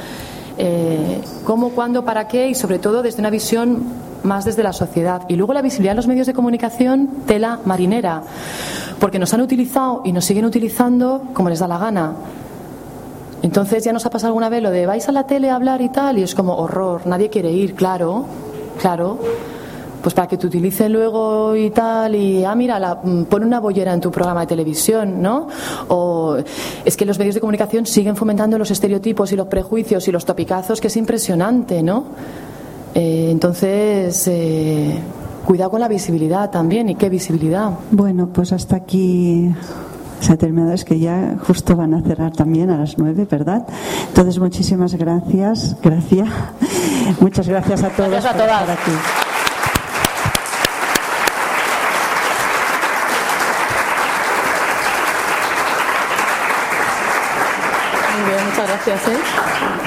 eh, cómo, cuándo, para qué y sobre todo desde una visión más desde la sociedad. Y luego la visibilidad en los medios de comunicación, tela marinera, porque nos han utilizado y nos siguen utilizando como les da la gana. Entonces ya nos ha pasado alguna vez lo de vais a la tele a hablar y tal, y es como horror, nadie quiere ir, claro, claro pues para que te utilice luego y tal, y ah, mira, la, mm, pone una bollera en tu programa de televisión, ¿no? O es que los medios de comunicación siguen fomentando los estereotipos y los prejuicios y los topicazos, que es impresionante, ¿no? Eh, entonces, eh, cuidado con la visibilidad también, ¿y qué visibilidad? Bueno, pues hasta aquí se ha terminado, es que ya justo van a cerrar también a las nueve, ¿verdad? Entonces, muchísimas gracias, gracias. Muchas gracias a todos gracias a todas. aquí. Gracias. ¿eh?